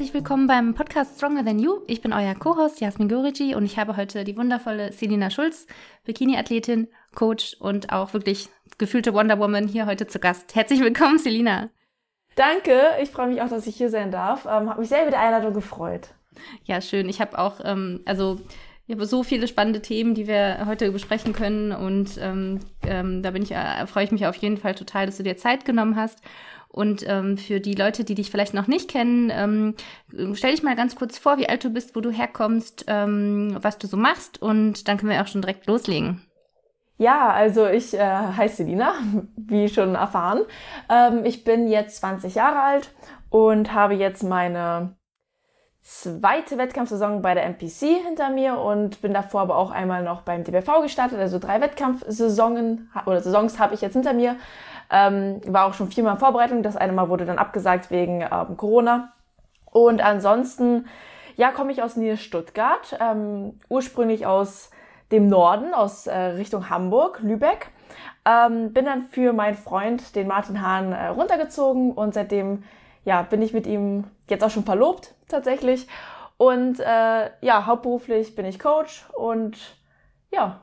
Herzlich willkommen beim Podcast Stronger Than You. Ich bin euer Co-Host Jasmin Gorici und ich habe heute die wundervolle Selina Schulz, Bikini-Athletin, Coach und auch wirklich gefühlte Wonder Woman hier heute zu Gast. Herzlich willkommen, Selina. Danke, ich freue mich auch, dass ich hier sein darf. Ähm, habe mich sehr über die Einladung gefreut. Ja, schön. Ich habe auch, ähm, also ich habe so viele spannende Themen, die wir heute besprechen können und ähm, ähm, da bin ich, äh, freue ich mich auf jeden Fall total, dass du dir Zeit genommen hast. Und ähm, für die Leute, die dich vielleicht noch nicht kennen, ähm, stell dich mal ganz kurz vor, wie alt du bist, wo du herkommst, ähm, was du so machst und dann können wir auch schon direkt loslegen. Ja, also ich äh, heiße Selina, wie schon erfahren. Ähm, ich bin jetzt 20 Jahre alt und habe jetzt meine zweite Wettkampfsaison bei der MPC hinter mir und bin davor aber auch einmal noch beim DBV gestartet. Also drei Wettkampfsaisonen oder Saisons habe ich jetzt hinter mir. Ähm, war auch schon viermal in Vorbereitung. Das eine Mal wurde dann abgesagt wegen ähm, Corona. Und ansonsten, ja, komme ich aus Nähe Stuttgart, ähm, ursprünglich aus dem Norden, aus äh, Richtung Hamburg, Lübeck. Ähm, bin dann für meinen Freund, den Martin Hahn, äh, runtergezogen und seitdem ja, bin ich mit ihm jetzt auch schon verlobt tatsächlich. Und äh, ja, hauptberuflich bin ich Coach und ja,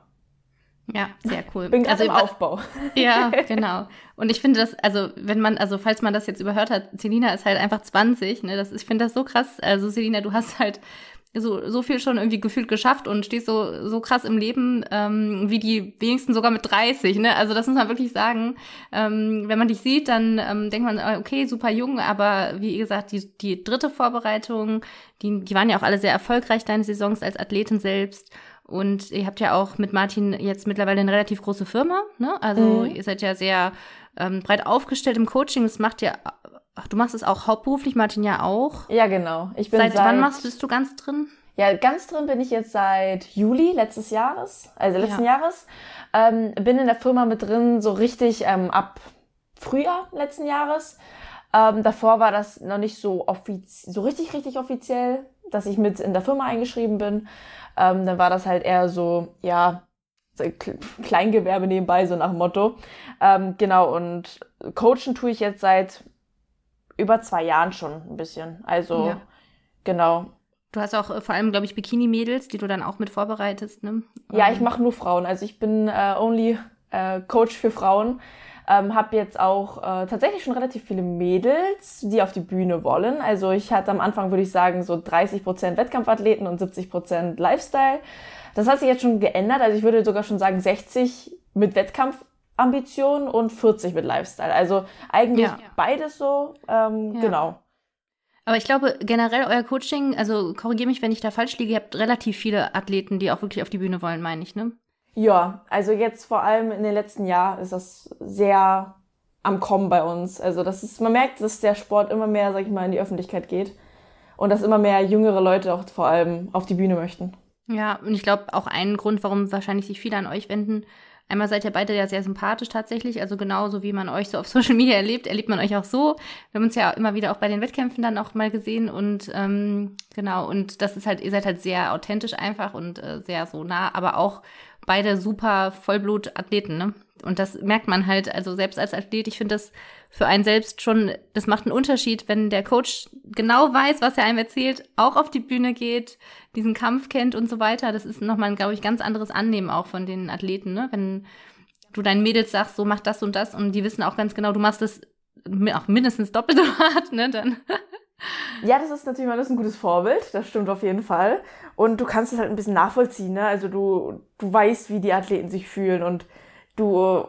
ja, sehr cool. Bin also, im Aufbau. Ja, genau. Und ich finde das, also wenn man, also falls man das jetzt überhört hat, Selina ist halt einfach 20, ne? Das, ich finde das so krass. Also Selina, du hast halt so, so viel schon irgendwie gefühlt geschafft und stehst so, so krass im Leben, ähm, wie die wenigsten sogar mit 30, ne? Also das muss man wirklich sagen. Ähm, wenn man dich sieht, dann ähm, denkt man, äh, okay, super jung, aber wie gesagt, die, die dritte Vorbereitung, die, die waren ja auch alle sehr erfolgreich, deine Saisons als Athletin selbst. Und ihr habt ja auch mit Martin jetzt mittlerweile eine relativ große Firma, ne? Also mhm. ihr seid ja sehr ähm, breit aufgestellt im Coaching. Das macht ja, ach, du machst es auch hauptberuflich, Martin ja auch. Ja, genau. Ich bin seit, seit wann machst bist du ganz drin? Ja, ganz drin bin ich jetzt seit Juli letztes Jahres, also letzten ja. Jahres. Ähm, bin in der Firma mit drin, so richtig ähm, ab Frühjahr letzten Jahres. Ähm, davor war das noch nicht so offiz so richtig, richtig offiziell, dass ich mit in der Firma eingeschrieben bin. Ähm, dann war das halt eher so, ja, Kleingewerbe nebenbei, so nach dem Motto. Ähm, genau, und coachen tue ich jetzt seit über zwei Jahren schon ein bisschen. Also, ja. genau. Du hast auch äh, vor allem, glaube ich, Bikini-Mädels, die du dann auch mit vorbereitest, ne? Ja, ich mache nur Frauen. Also ich bin äh, only äh, Coach für Frauen. Ähm, habe jetzt auch äh, tatsächlich schon relativ viele Mädels, die auf die Bühne wollen. Also ich hatte am Anfang, würde ich sagen, so 30 Prozent Wettkampfathleten und 70 Prozent Lifestyle. Das hat sich jetzt schon geändert. Also ich würde sogar schon sagen 60 mit Wettkampfambitionen und 40 mit Lifestyle. Also eigentlich ja. beides so. Ähm, ja. Genau. Aber ich glaube, generell euer Coaching, also korrigiere mich, wenn ich da falsch liege, ihr habt relativ viele Athleten, die auch wirklich auf die Bühne wollen, meine ich, ne? Ja, also jetzt vor allem in den letzten Jahren ist das sehr am Kommen bei uns. Also das ist, man merkt, dass der Sport immer mehr, sag ich mal, in die Öffentlichkeit geht und dass immer mehr jüngere Leute auch vor allem auf die Bühne möchten. Ja, und ich glaube auch ein Grund, warum wahrscheinlich sich viele an euch wenden. Einmal seid ihr beide ja sehr sympathisch tatsächlich, also genauso wie man euch so auf Social Media erlebt, erlebt man euch auch so. Wir haben uns ja immer wieder auch bei den Wettkämpfen dann auch mal gesehen und ähm, genau, und das ist halt, ihr seid halt sehr authentisch einfach und äh, sehr so nah, aber auch beide super Vollblut-Athleten, ne? Und das merkt man halt, also selbst als Athlet, ich finde das für einen selbst schon, das macht einen Unterschied, wenn der Coach genau weiß, was er einem erzählt, auch auf die Bühne geht, diesen Kampf kennt und so weiter. Das ist nochmal, glaube ich, ganz anderes Annehmen auch von den Athleten, ne? Wenn du deinen Mädels sagst, so mach das und das und die wissen auch ganz genau, du machst das auch mindestens doppelt so hart, ne? Dann ja, das ist natürlich mal das ist ein gutes Vorbild, das stimmt auf jeden Fall. Und du kannst es halt ein bisschen nachvollziehen, ne? Also du, du weißt, wie die Athleten sich fühlen und du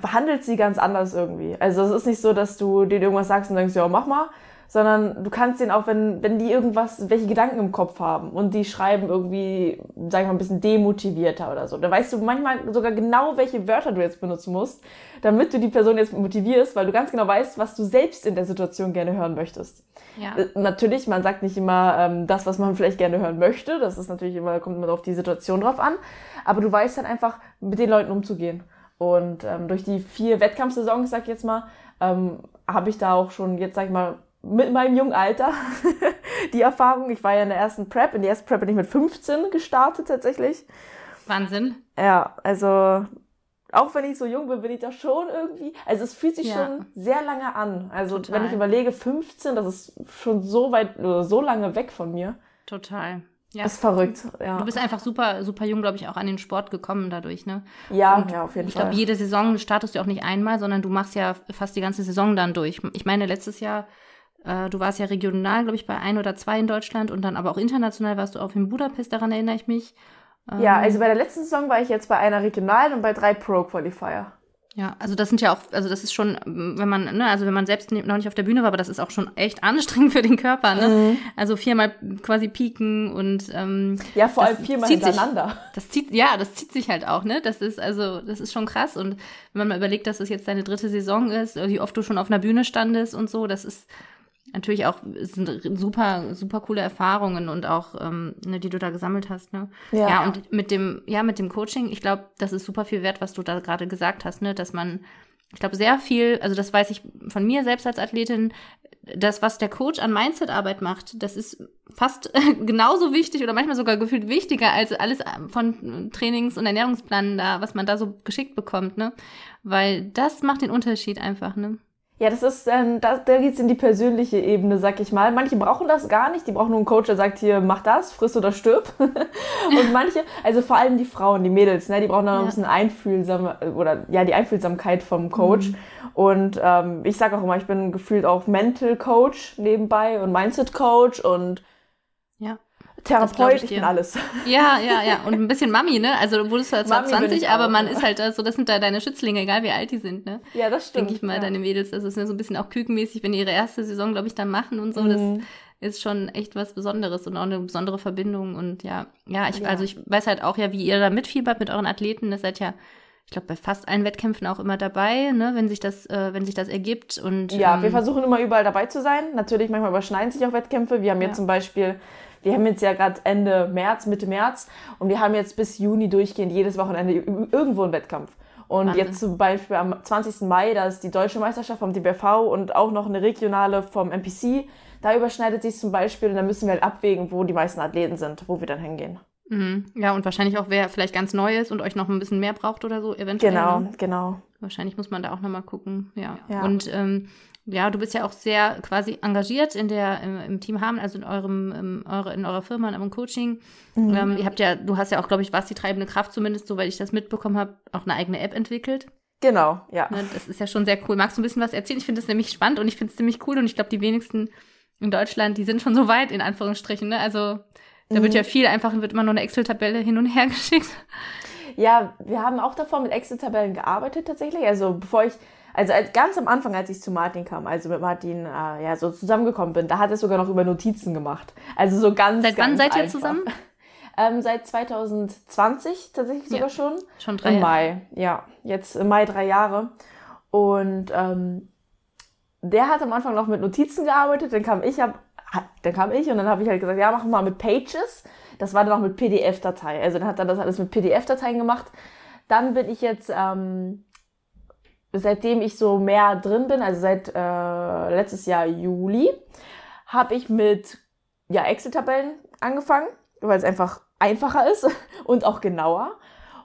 behandelst sie ganz anders irgendwie. Also es ist nicht so, dass du denen irgendwas sagst und denkst, ja, mach mal, sondern du kannst denen auch, wenn, wenn die irgendwas, welche Gedanken im Kopf haben und die schreiben irgendwie, sagen wir mal, ein bisschen demotivierter oder so, dann weißt du manchmal sogar genau, welche Wörter du jetzt benutzen musst, damit du die Person jetzt motivierst, weil du ganz genau weißt, was du selbst in der Situation gerne hören möchtest. Ja. Äh, natürlich, man sagt nicht immer ähm, das, was man vielleicht gerne hören möchte, das ist natürlich immer, kommt immer auf die Situation drauf an, aber du weißt dann einfach, mit den Leuten umzugehen. Und ähm, durch die vier Wettkampfsaisons, sag ich jetzt mal, ähm, habe ich da auch schon jetzt, sag ich mal, mit meinem jungen Alter die Erfahrung. Ich war ja in der ersten Prep. In der ersten Prep bin ich mit 15 gestartet tatsächlich. Wahnsinn. Ja, also auch wenn ich so jung bin, bin ich doch schon irgendwie, also es fühlt sich ja. schon sehr lange an. Also Total. wenn ich überlege, 15, das ist schon so weit, so lange weg von mir. Total. Ja. Das ist verrückt, ja. Du bist einfach super, super jung, glaube ich, auch an den Sport gekommen dadurch, ne? Ja, und ja, auf jeden ich Fall. Ich glaube, jede Saison startest du auch nicht einmal, sondern du machst ja fast die ganze Saison dann durch. Ich meine, letztes Jahr, äh, du warst ja regional, glaube ich, bei ein oder zwei in Deutschland und dann aber auch international warst du auch in Budapest, daran erinnere ich mich. Ja, ähm, also bei der letzten Saison war ich jetzt bei einer regionalen und bei drei Pro-Qualifier. Ja, also das sind ja auch, also das ist schon, wenn man, ne, also wenn man selbst noch nicht auf der Bühne war, aber das ist auch schon echt anstrengend für den Körper, ne? Mhm. Also viermal quasi pieken und ähm, ja, vor allem viermal hintereinander. Sich, das zieht, ja, das zieht sich halt auch, ne? Das ist also, das ist schon krass. Und wenn man mal überlegt, dass das jetzt deine dritte Saison ist, wie oft du schon auf einer Bühne standest und so, das ist natürlich auch sind super super coole Erfahrungen und auch ähm, ne, die du da gesammelt hast ne? Ja. ja und mit dem ja mit dem Coaching ich glaube das ist super viel wert was du da gerade gesagt hast ne? Dass man ich glaube sehr viel also das weiß ich von mir selbst als Athletin das was der Coach an Mindset-Arbeit macht das ist fast genauso wichtig oder manchmal sogar gefühlt wichtiger als alles von Trainings und Ernährungsplanen da was man da so geschickt bekommt ne? Weil das macht den Unterschied einfach ne ja, das ist, ähm, da, da geht's in die persönliche Ebene, sag ich mal. Manche brauchen das gar nicht, die brauchen nur einen Coach, der sagt, hier, mach das, friss oder stirb. und manche, also vor allem die Frauen, die Mädels, ne, die brauchen dann ja. ein bisschen einfühlsam, oder ja, die Einfühlsamkeit vom Coach. Mhm. Und ähm, ich sag auch immer, ich bin gefühlt auch Mental Coach nebenbei und Mindset Coach und. Therapeut, bin alles. Ja, ja, ja. Und ein bisschen Mami, ne? Also du wurdest zwar 20, aber man ist halt so, das sind da deine Schützlinge, egal wie alt die sind, ne? Ja, das stimmt. Denke ich mal, ja. deine Mädels, das ist so ein bisschen auch kükenmäßig, wenn die ihre erste Saison, glaube ich, dann machen und so. Mhm. Das ist schon echt was Besonderes und auch eine besondere Verbindung. Und ja, ja, ich, ja. also ich weiß halt auch ja, wie ihr da mitfiebert mit euren Athleten. Das seid ja ich glaube, bei fast allen Wettkämpfen auch immer dabei, ne, wenn sich das, äh, wenn sich das ergibt. Und, ja, ähm, wir versuchen immer überall dabei zu sein. Natürlich, manchmal überschneiden sich auch Wettkämpfe. Wir haben ja. jetzt zum Beispiel wir haben jetzt ja gerade Ende März, Mitte März und wir haben jetzt bis Juni durchgehend jedes Wochenende irgendwo einen Wettkampf. Und Wahnsinn. jetzt zum Beispiel am 20. Mai, da ist die deutsche Meisterschaft vom DBV und auch noch eine regionale vom MPC. Da überschneidet sich zum Beispiel und dann müssen wir halt abwägen, wo die meisten Athleten sind, wo wir dann hingehen. Mhm. Ja, und wahrscheinlich auch, wer vielleicht ganz neu ist und euch noch ein bisschen mehr braucht oder so, eventuell. Genau, ne? genau. Wahrscheinlich muss man da auch nochmal gucken, ja. ja. Und ähm, ja, du bist ja auch sehr quasi engagiert in der, im, im Team Haben, also in eurem, in, eure, in eurer Firma, in eurem Coaching. Mhm. Ähm, ihr habt ja, du hast ja auch, glaube ich, was die treibende Kraft zumindest, soweit ich das mitbekommen habe, auch eine eigene App entwickelt. Genau, ja. Ne, das ist ja schon sehr cool. Magst du ein bisschen was erzählen? Ich finde das nämlich spannend und ich finde es ziemlich cool und ich glaube, die wenigsten in Deutschland, die sind schon so weit, in Anführungsstrichen, ne? Also da mhm. wird ja viel einfach, wird immer nur eine Excel-Tabelle hin und her geschickt. Ja, wir haben auch davor mit Excel-Tabellen gearbeitet tatsächlich. Also bevor ich also als, ganz am Anfang, als ich zu Martin kam, also mit Martin äh, ja so zusammengekommen bin, da hat er sogar noch über Notizen gemacht. Also so ganz. Seit ganz wann seid einfach. ihr zusammen? Ähm, seit 2020 tatsächlich sogar ja, schon. Schon drei Im Mai, ja. Jetzt im Mai drei Jahre. Und ähm, der hat am Anfang noch mit Notizen gearbeitet, dann kam ich, hab, dann kam ich und dann habe ich halt gesagt, ja, machen wir mal mit Pages. Das war dann auch mit PDF-Datei. Also dann hat er das alles mit PDF-Dateien gemacht. Dann bin ich jetzt ähm, seitdem ich so mehr drin bin, also seit äh, letztes Jahr Juli, habe ich mit ja, Excel-Tabellen angefangen, weil es einfach einfacher ist und auch genauer.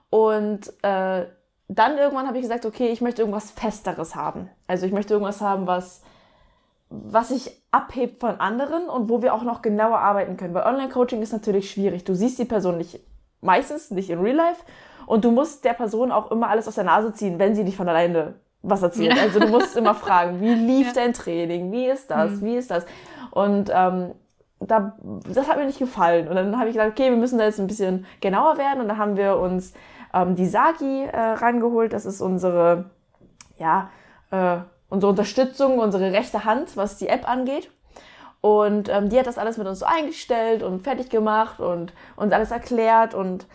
Und äh, dann irgendwann habe ich gesagt, okay, ich möchte irgendwas Festeres haben. Also ich möchte irgendwas haben, was, was sich abhebt von anderen und wo wir auch noch genauer arbeiten können. Weil Online-Coaching ist natürlich schwierig. Du siehst die Person nicht, meistens nicht in Real Life und du musst der Person auch immer alles aus der Nase ziehen, wenn sie nicht von alleine was erzählt. Ja. Also du musst immer fragen, wie lief ja. dein Training? Wie ist das? Mhm. Wie ist das? Und ähm, da, das hat mir nicht gefallen. Und dann habe ich gesagt, okay, wir müssen da jetzt ein bisschen genauer werden. Und da haben wir uns ähm, die Sagi äh, rangeholt. Das ist unsere, ja, äh, unsere Unterstützung, unsere rechte Hand, was die App angeht. Und ähm, die hat das alles mit uns so eingestellt und fertig gemacht und uns alles erklärt und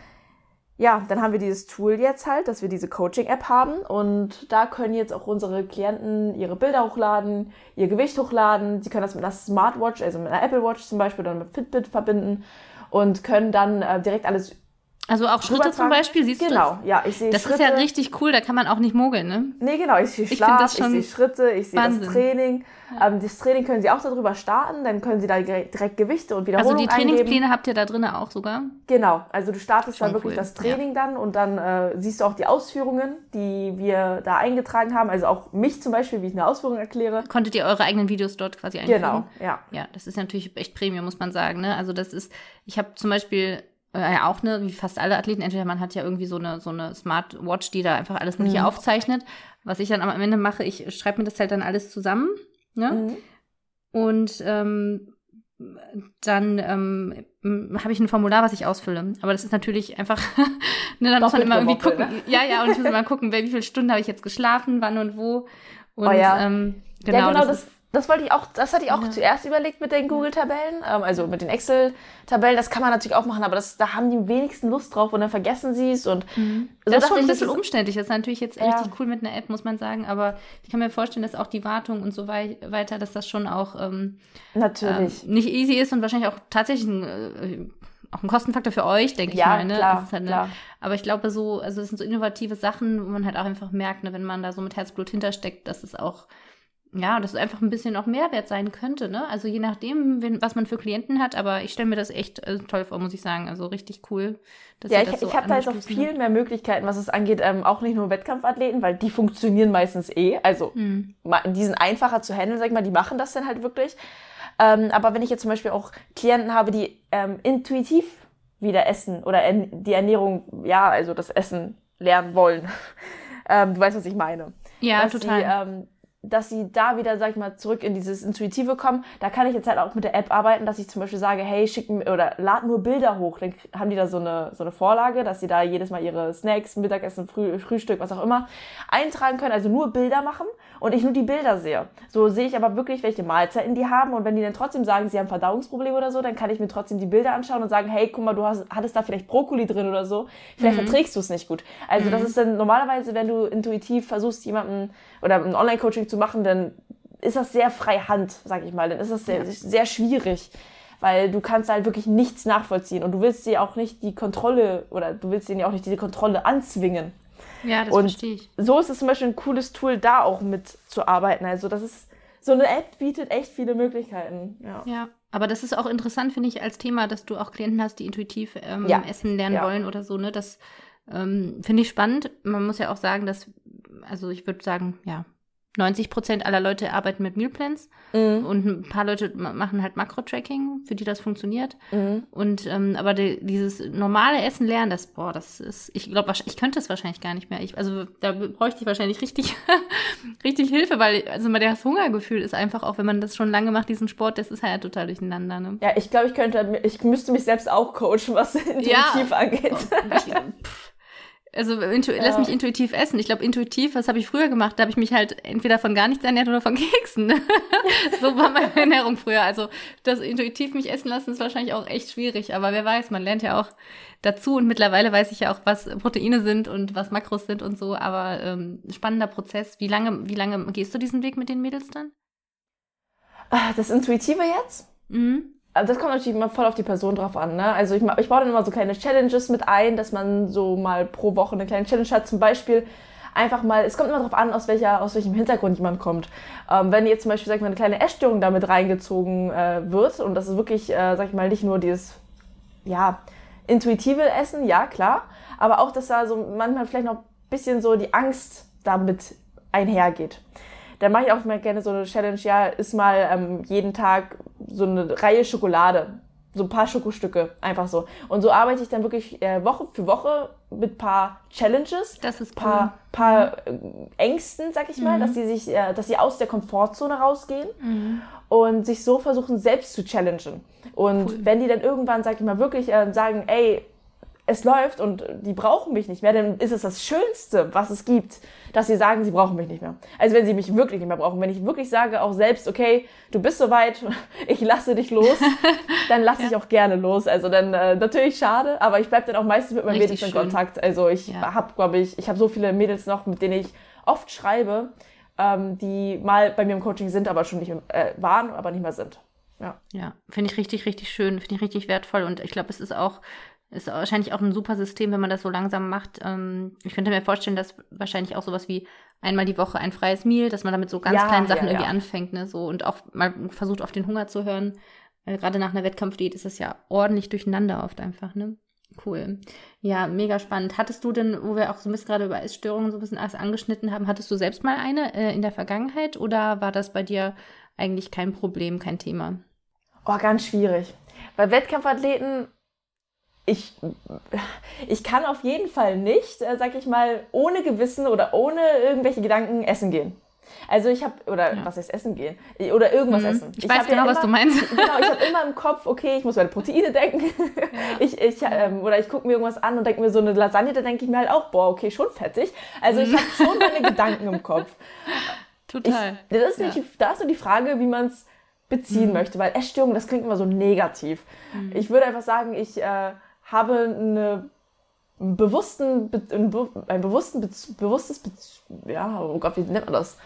ja, dann haben wir dieses Tool jetzt halt, dass wir diese Coaching-App haben und da können jetzt auch unsere Klienten ihre Bilder hochladen, ihr Gewicht hochladen. Sie können das mit einer Smartwatch, also mit einer Apple Watch zum Beispiel oder mit Fitbit verbinden und können dann äh, direkt alles Also auch Schritte zum Beispiel, siehst genau, du das? Genau, ja, ich sehe Das Schritte. ist ja richtig cool, da kann man auch nicht mogeln, ne? Nee, genau, ich sehe Ich Schlaf, das ich, schon sehe Schritte, ich sehe das. Training. Ähm, das Training können Sie auch darüber starten, dann können Sie da direkt Gewichte und Also Wiederholungen die eingeben. Trainingspläne habt ihr da drin auch sogar. Genau, also du startest Schon dann wirklich cool, das Training dann und dann äh, siehst du auch die Ausführungen, die wir da eingetragen haben. Also auch mich zum Beispiel, wie ich eine Ausführung erkläre. Konntet ihr eure eigenen Videos dort quasi einfügen? Genau, ja. Ja, das ist natürlich echt Premium, muss man sagen. Ne? Also das ist, ich habe zum Beispiel äh, ja auch ne, wie fast alle Athleten, entweder man hat ja irgendwie so eine so eine Smartwatch, die da einfach alles mögliche aufzeichnet. Was ich dann am Ende mache, ich schreibe mir das halt dann alles zusammen. Ne? Mhm. Und ähm, dann ähm, habe ich ein Formular, was ich ausfülle. Aber das ist natürlich einfach, ne, dann muss man immer irgendwie gucken. Ja, ja, und ich muss immer gucken, wie viele Stunden habe ich jetzt geschlafen, wann und wo. Und Oh ja. ähm, Genau, genau, ja, genau, das, das, das, wollte ich auch, das hatte ich auch Ja. zuerst überlegt mit den Google-Tabellen, ähm, also mit den Excel-Tabellen, das kann man natürlich auch machen, aber das, da haben die wenigsten Lust drauf und dann vergessen sie es und so Mhm. das ist schon ein ich, bisschen umständlich. Das ist natürlich jetzt Ja. richtig cool mit einer App, muss man sagen. Aber ich kann mir vorstellen, dass auch die Wartung und so wei weiter, dass das schon auch ähm, Natürlich. ähm, nicht easy ist und wahrscheinlich auch tatsächlich ein, äh, auch ein Kostenfaktor für euch, denke ich ja, mal. Ne? klar, halt, ne? klar. Aber ich glaube so, also das sind so innovative Sachen, wo man halt auch einfach merkt, ne, wenn man da so mit Herzblut hintersteckt, dass es auch, ja, dass es einfach ein bisschen auch Mehrwert sein könnte, ne? Also je nachdem, wen, was man für Klienten hat, aber ich stelle mir das echt äh, toll vor, muss ich sagen. Also richtig cool. Dass Ja, ich, das so ich habe da jetzt auch viel mehr Möglichkeiten, was es angeht, ähm, auch nicht nur Wettkampfathleten, weil die funktionieren meistens eh, also Hm. die sind einfacher zu handeln, sag ich mal, die machen das dann halt wirklich. Ähm, aber wenn ich jetzt zum Beispiel auch Klienten habe, die ähm, intuitiv wieder essen oder die Ernährung, ja, also das Essen lernen wollen, ähm, du weißt, was ich meine. Ja, dass total. Sie, ähm, dass sie da wieder, sag ich mal, zurück in dieses Intuitive kommen. Da kann ich jetzt halt auch mit der App arbeiten, dass ich zum Beispiel sage, hey, schick mir oder lad nur Bilder hoch. Dann haben die da so eine, so eine Vorlage, dass sie da jedes Mal ihre Snacks, Mittagessen, Früh, Frühstück, was auch immer, eintragen können. Also nur Bilder machen und ich nur die Bilder sehe. So sehe ich aber wirklich, welche Mahlzeiten die haben. Und wenn die dann trotzdem sagen, sie haben Verdauungsprobleme oder so, dann kann ich mir trotzdem die Bilder anschauen und sagen, hey, guck mal, du hast, hattest da vielleicht Brokkoli drin oder so. Vielleicht verträgst du es nicht gut. Also das ist dann normalerweise, wenn du intuitiv versuchst, jemanden oder ein Online-Coaching zu machen, dann ist das sehr frei Hand, sag ich mal. Dann ist das sehr, sehr schwierig. Weil du kannst halt wirklich nichts nachvollziehen und du willst dir auch nicht die Kontrolle oder du willst denen ja auch nicht diese Kontrolle anzwingen ja, das und verstehe ich. so ist es zum Beispiel ein cooles Tool, da auch mitzuarbeiten. Also das ist, so eine App bietet echt viele Möglichkeiten. Ja. Ja, aber das ist auch interessant, finde ich, als Thema, dass du auch Klienten hast, die intuitiv ähm, Ja. essen lernen Ja. wollen oder so, ne? Das ähm, finde ich spannend. Man muss ja auch sagen, dass, also ich würde sagen, ja, 90 Prozent aller Leute arbeiten mit Mealplans Mhm. und ein paar Leute ma- machen halt Makro-Tracking, für die das funktioniert. Mhm. Und ähm, aber die, dieses normale Essen lernen, das, boah, das ist, ich glaube, ich könnte es wahrscheinlich gar nicht mehr. Ich, also da bräuchte ich wahrscheinlich richtig, richtig Hilfe, weil also mal das Hungergefühl ist einfach auch, wenn man das schon lange macht, diesen Sport, das ist halt total durcheinander. Ne? Ja, ich glaube, ich könnte, ich müsste mich selbst auch coachen, was intuitiv angeht. Ich, pff, also intu lass mich intuitiv essen. Ich glaube, intuitiv, was habe ich früher gemacht? Da habe ich mich halt entweder von gar nichts ernährt oder von Keksen. So war meine Ernährung früher. Also das intuitiv mich essen lassen ist wahrscheinlich auch echt schwierig. Aber wer weiß, man lernt ja auch dazu. Und mittlerweile weiß ich ja auch, was Proteine sind und was Makros sind und so. Aber ähm, spannender Prozess. Wie lange, wie lange gehst du diesen Weg mit den Mädels dann? Ah, Das Intuitive jetzt? Mhm. Also das kommt natürlich immer voll auf die Person drauf an. Ne? Also ich, ich baue dann immer so kleine Challenges mit ein, dass man so mal pro Woche eine kleine Challenge hat. Zum Beispiel einfach mal, es kommt immer darauf an, aus, welcher, aus welchem Hintergrund jemand kommt. Ähm, wenn jetzt zum Beispiel, sag ich mal, eine kleine Essstörung damit reingezogen äh, wird und das ist wirklich, äh, sag ich mal, nicht nur dieses, ja, intuitive Essen, ja, klar, aber auch, dass da so manchmal vielleicht noch ein bisschen so die Angst damit einhergeht. Dann mache ich auch mal gerne so eine Challenge, ja, ist mal ähm, jeden Tag so eine Reihe Schokolade. So ein paar Schokostücke, einfach so. Und so arbeite ich dann wirklich äh, Woche für Woche mit paar Challenges, Das ist cool. paar, paar äh, Ängsten, sag ich mal, dass sie sich, äh, dass sie aus der Komfortzone rausgehen und sich so versuchen, selbst zu challengen. Und wenn die dann irgendwann, sag ich mal, wirklich äh, sagen, ey, es läuft und die brauchen mich nicht mehr, dann ist es das Schönste, was es gibt, dass sie sagen, sie brauchen mich nicht mehr. Also wenn sie mich wirklich nicht mehr brauchen, wenn ich wirklich sage, auch selbst, okay, du bist soweit, ich lasse dich los, dann lasse ich auch gerne los. Also dann äh, natürlich schade, aber ich bleibe dann auch meistens mit meinen Mädels in. Kontakt. Also ich Ja. habe, glaube ich, ich habe so viele Mädels noch, mit denen ich oft schreibe, ähm, die mal bei mir im Coaching sind, aber schon nicht äh, waren, aber nicht mehr sind. Ja. Ja, finde ich richtig, richtig schön, finde ich richtig wertvoll. Und ich glaube, es ist auch ist wahrscheinlich auch ein super System, wenn man das so langsam macht. Ähm, ich könnte mir vorstellen, dass wahrscheinlich auch sowas wie einmal die Woche ein freies Meal, dass man damit so ganz Ja, kleinen Sachen ja, irgendwie ja. anfängt, ne? So und auch mal versucht, auf den Hunger zu hören. Weil gerade nach einer Wettkampfdiät ist das ja ordentlich durcheinander oft einfach, ne? Cool. Ja, mega spannend. Hattest du denn, wo wir auch so ein bisschen gerade über Essstörungen so ein bisschen alles angeschnitten haben, hattest du selbst mal eine äh, in der Vergangenheit oder war das bei dir eigentlich kein Problem, kein Thema? Oh, ganz schwierig. Bei Wettkampfathleten, ich, ich kann auf jeden Fall nicht, äh, sag ich mal, ohne Gewissen oder ohne irgendwelche Gedanken essen gehen. Also ich habe, oder Ja. was heißt essen gehen? Oder irgendwas Mhm. essen. Ich weiß hab genau, ja was du meinst. Genau, ich habe immer im Kopf, okay, ich muss meine Proteine denken. Ich, ich, ähm, oder ich gucke mir irgendwas an und denke mir so eine Lasagne, da denke ich mir halt auch, boah, okay, schon fettig. Also ich habe schon meine Gedanken im Kopf. Ich, Total. das ist Ja. nicht, da ist nur die Frage, wie man es beziehen möchte, weil Essstörung, das klingt immer so negativ. Ich würde einfach sagen, ich äh, habe eine bewussten, Be- ein, Be- ein bewussten, bewusstes, ja, oh Gott, wie nennt man das?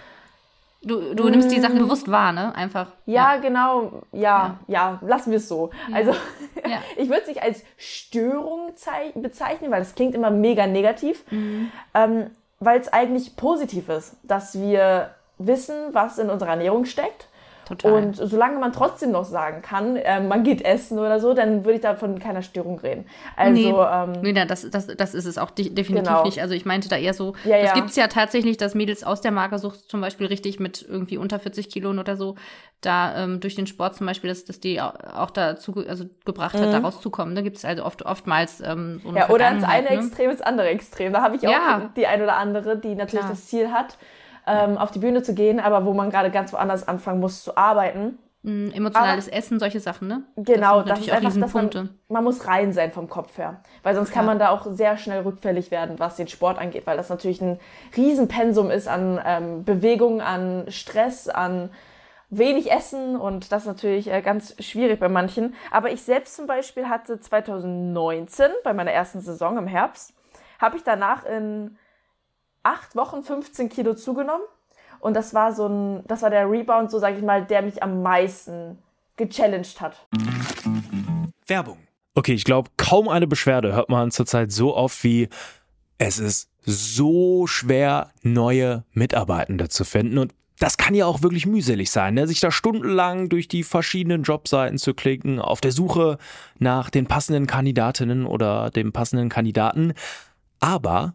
Du, du nimmst die Sachen bewusst wahr, ne? Einfach. Ja, genau, ja, ja, lassen wir es so. Also, Ja. ich würde es nicht als Störung zei- bezeichnen, weil das klingt immer mega negativ, Mhm. ähm, weil es eigentlich positiv ist, dass wir wissen, was in unserer Ernährung steckt. Total. Und solange man trotzdem noch sagen kann, äh, man geht essen oder so, dann würde ich da von keiner Störung reden. Also, Nee. ähm, Nee, das, das, das ist es auch de definitiv Genau. nicht. Also ich meinte da eher so, Ja, das ja. gibt's ja tatsächlich, dass Mädels aus der Magersucht zum Beispiel richtig mit irgendwie unter 40 Kilo oder so, da ähm, durch den Sport zum Beispiel, dass, dass die au- auch dazu also gebracht hat, da rauszukommen. Da gibt's also oft oftmals ähm, so eine Mhm. ja, oder ins eine ne? Extrem ins andere Extrem. Da habe ich auch Ja. die ein oder andere, die natürlich Klar. das Ziel hat, ähm, auf die Bühne zu gehen, aber wo man gerade ganz woanders anfangen muss zu arbeiten. Mm, emotionales Essen, solche Sachen, ne? Genau, das, das, sind ist natürlich auch einfach, dass man, man muss rein sein vom Kopf her. Weil sonst kann Ja. man da auch sehr schnell rückfällig werden, was den Sport angeht, weil das natürlich ein Riesenpensum ist an ähm, Bewegung, an Stress, an wenig Essen und das ist natürlich äh, ganz schwierig bei manchen. Aber ich selbst zum Beispiel hatte 2019 bei meiner ersten Saison im Herbst, habe ich danach in acht Wochen 15 Kilo zugenommen. Und das war so ein, das war der Rebound, so sage ich mal, der mich am meisten gechallenged hat. Werbung. Okay, ich glaube, kaum eine Beschwerde hört man zurzeit so oft wie es ist so schwer, neue Mitarbeitende zu finden. Und das kann ja auch wirklich mühselig sein, ne? sich da stundenlang durch die verschiedenen Jobseiten zu klicken, auf der Suche nach den passenden Kandidatinnen oder dem passenden Kandidaten. Aber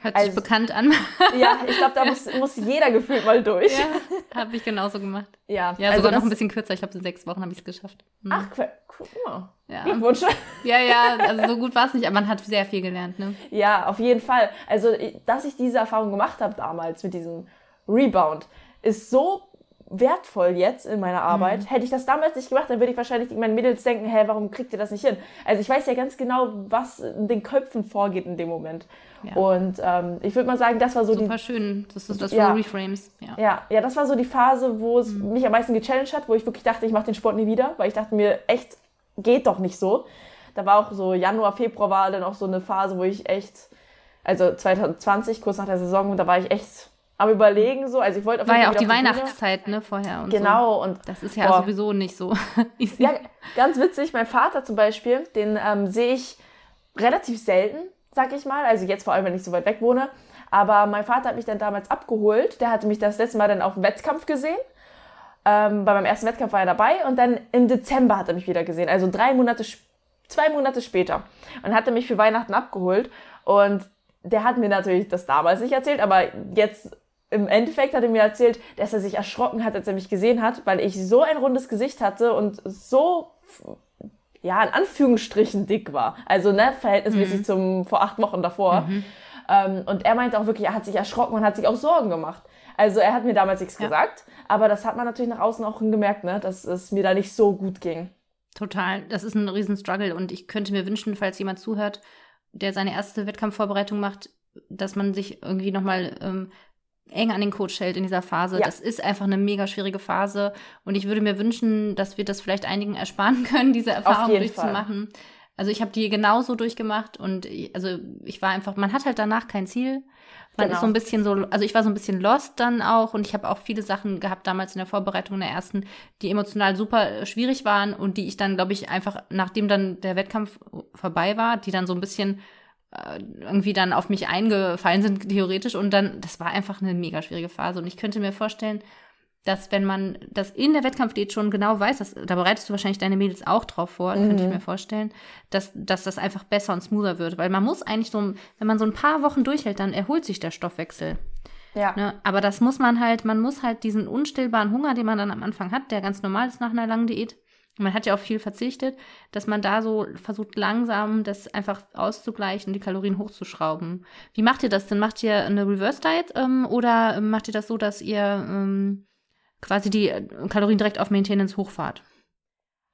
Hört sich Also- bekannt an. Ja, ich glaube, da muss, muss jeder gefühlt mal durch. ja, habe ich genauso gemacht. Ja, Ja, also sogar noch ein bisschen kürzer. Ich glaube, in sechs Wochen habe ich es geschafft. Mhm. Ach, cool. Ja. ja. Glückwunsch. ja, ja, also so gut war es nicht, aber man hat sehr viel gelernt, ne? Ja, auf jeden Fall. Also, dass ich diese Erfahrung gemacht habe damals mit diesem Rebound, ist so wertvoll jetzt in meiner Arbeit. Mhm. Hätte ich das damals nicht gemacht, dann würde ich wahrscheinlich meinen Mädels denken, hä, warum kriegt ihr das nicht hin? Also ich weiß ja ganz genau, was in den Köpfen vorgeht in dem Moment. Ja. Und ähm, ich würde mal sagen, das war so die Super schön. Das ist das Ja. Reframes. Ja. Ja, ja, das war so die Phase, wo es Mhm. mich am meisten gechallenged hat, wo ich wirklich dachte, ich mache den Sport nie wieder, weil ich dachte mir, echt, geht doch nicht so. Da war auch so Januar, Februar war dann auch so eine Phase, wo ich echt, also 2020, kurz nach der Saison, da war ich echt am überlegen so. Also ich wollte auf War jeden ja auch die Bühne. Weihnachtszeit, ne, vorher und so. Genau, und Das ist ja Boah. sowieso nicht so ja, ganz witzig, mein Vater zum Beispiel, den ähm, sehe ich relativ selten, sag ich mal. Also jetzt vor allem, wenn ich so weit weg wohne. Aber mein Vater hat mich dann damals abgeholt. Der hatte mich das letzte Mal dann auf dem Wettkampf gesehen. Ähm, bei meinem ersten Wettkampf war er dabei und dann im Dezember hat er mich wieder gesehen. Also drei Monate, zwei Monate später. Und hatte mich für Weihnachten abgeholt. Und der hat mir natürlich das damals nicht erzählt, aber jetzt im Endeffekt hat er mir erzählt, dass er sich erschrocken hat, als er mich gesehen hat, weil ich so ein rundes Gesicht hatte und so, ja, in Anführungsstrichen dick war. Also, ne, verhältnismäßig zum vor acht Wochen davor. Ähm, und er meinte auch wirklich, er hat sich erschrocken und hat sich auch Sorgen gemacht. Also, er hat mir damals nichts Ja. gesagt, aber das hat man natürlich nach außen auch gemerkt, ne, dass es mir da nicht so gut ging. Total. Das ist ein Riesenstruggle und ich könnte mir wünschen, falls jemand zuhört, der seine erste Wettkampfvorbereitung macht, dass man sich irgendwie nochmal ähm, eng an den Coach hält in dieser Phase. Ja. Das ist einfach eine mega schwierige Phase und ich würde mir wünschen, dass wir das vielleicht einigen ersparen können, diese Erfahrung durchzumachen. Fall. Also ich habe die genauso durchgemacht und ich, also ich war einfach, man hat halt danach kein Ziel. Man genau. ist so ein bisschen so, also ich war so ein bisschen lost dann auch und ich habe auch viele Sachen gehabt damals in der Vorbereitung in der ersten, die emotional super schwierig waren und die ich dann, glaube ich, einfach, nachdem dann der Wettkampf vorbei war, die dann so ein bisschen äh, irgendwie dann auf mich eingefallen sind, theoretisch. Und dann, das war einfach eine mega schwierige Phase. Und ich könnte mir vorstellen, dass wenn man das in der Wettkampfdiät schon genau weiß, dass, da bereitest du wahrscheinlich deine Mädels auch drauf vor, mhm. könnte ich mir vorstellen, dass, dass das einfach besser und smoother wird. Weil man muss eigentlich so, wenn man so ein paar Wochen durchhält, dann erholt sich der Stoffwechsel. Ja. Ne? Aber das muss man halt, man muss halt diesen unstillbaren Hunger, den man dann am Anfang hat, der ganz normal ist nach einer langen Diät, man hat ja auch viel verzichtet, dass man da so versucht langsam das einfach auszugleichen, die Kalorien hochzuschrauben. Wie macht ihr das denn? Macht ihr eine Reverse Diet ähm, oder macht ihr das so, dass ihr ähm, quasi die äh, Kalorien direkt auf Maintenance hochfahrt?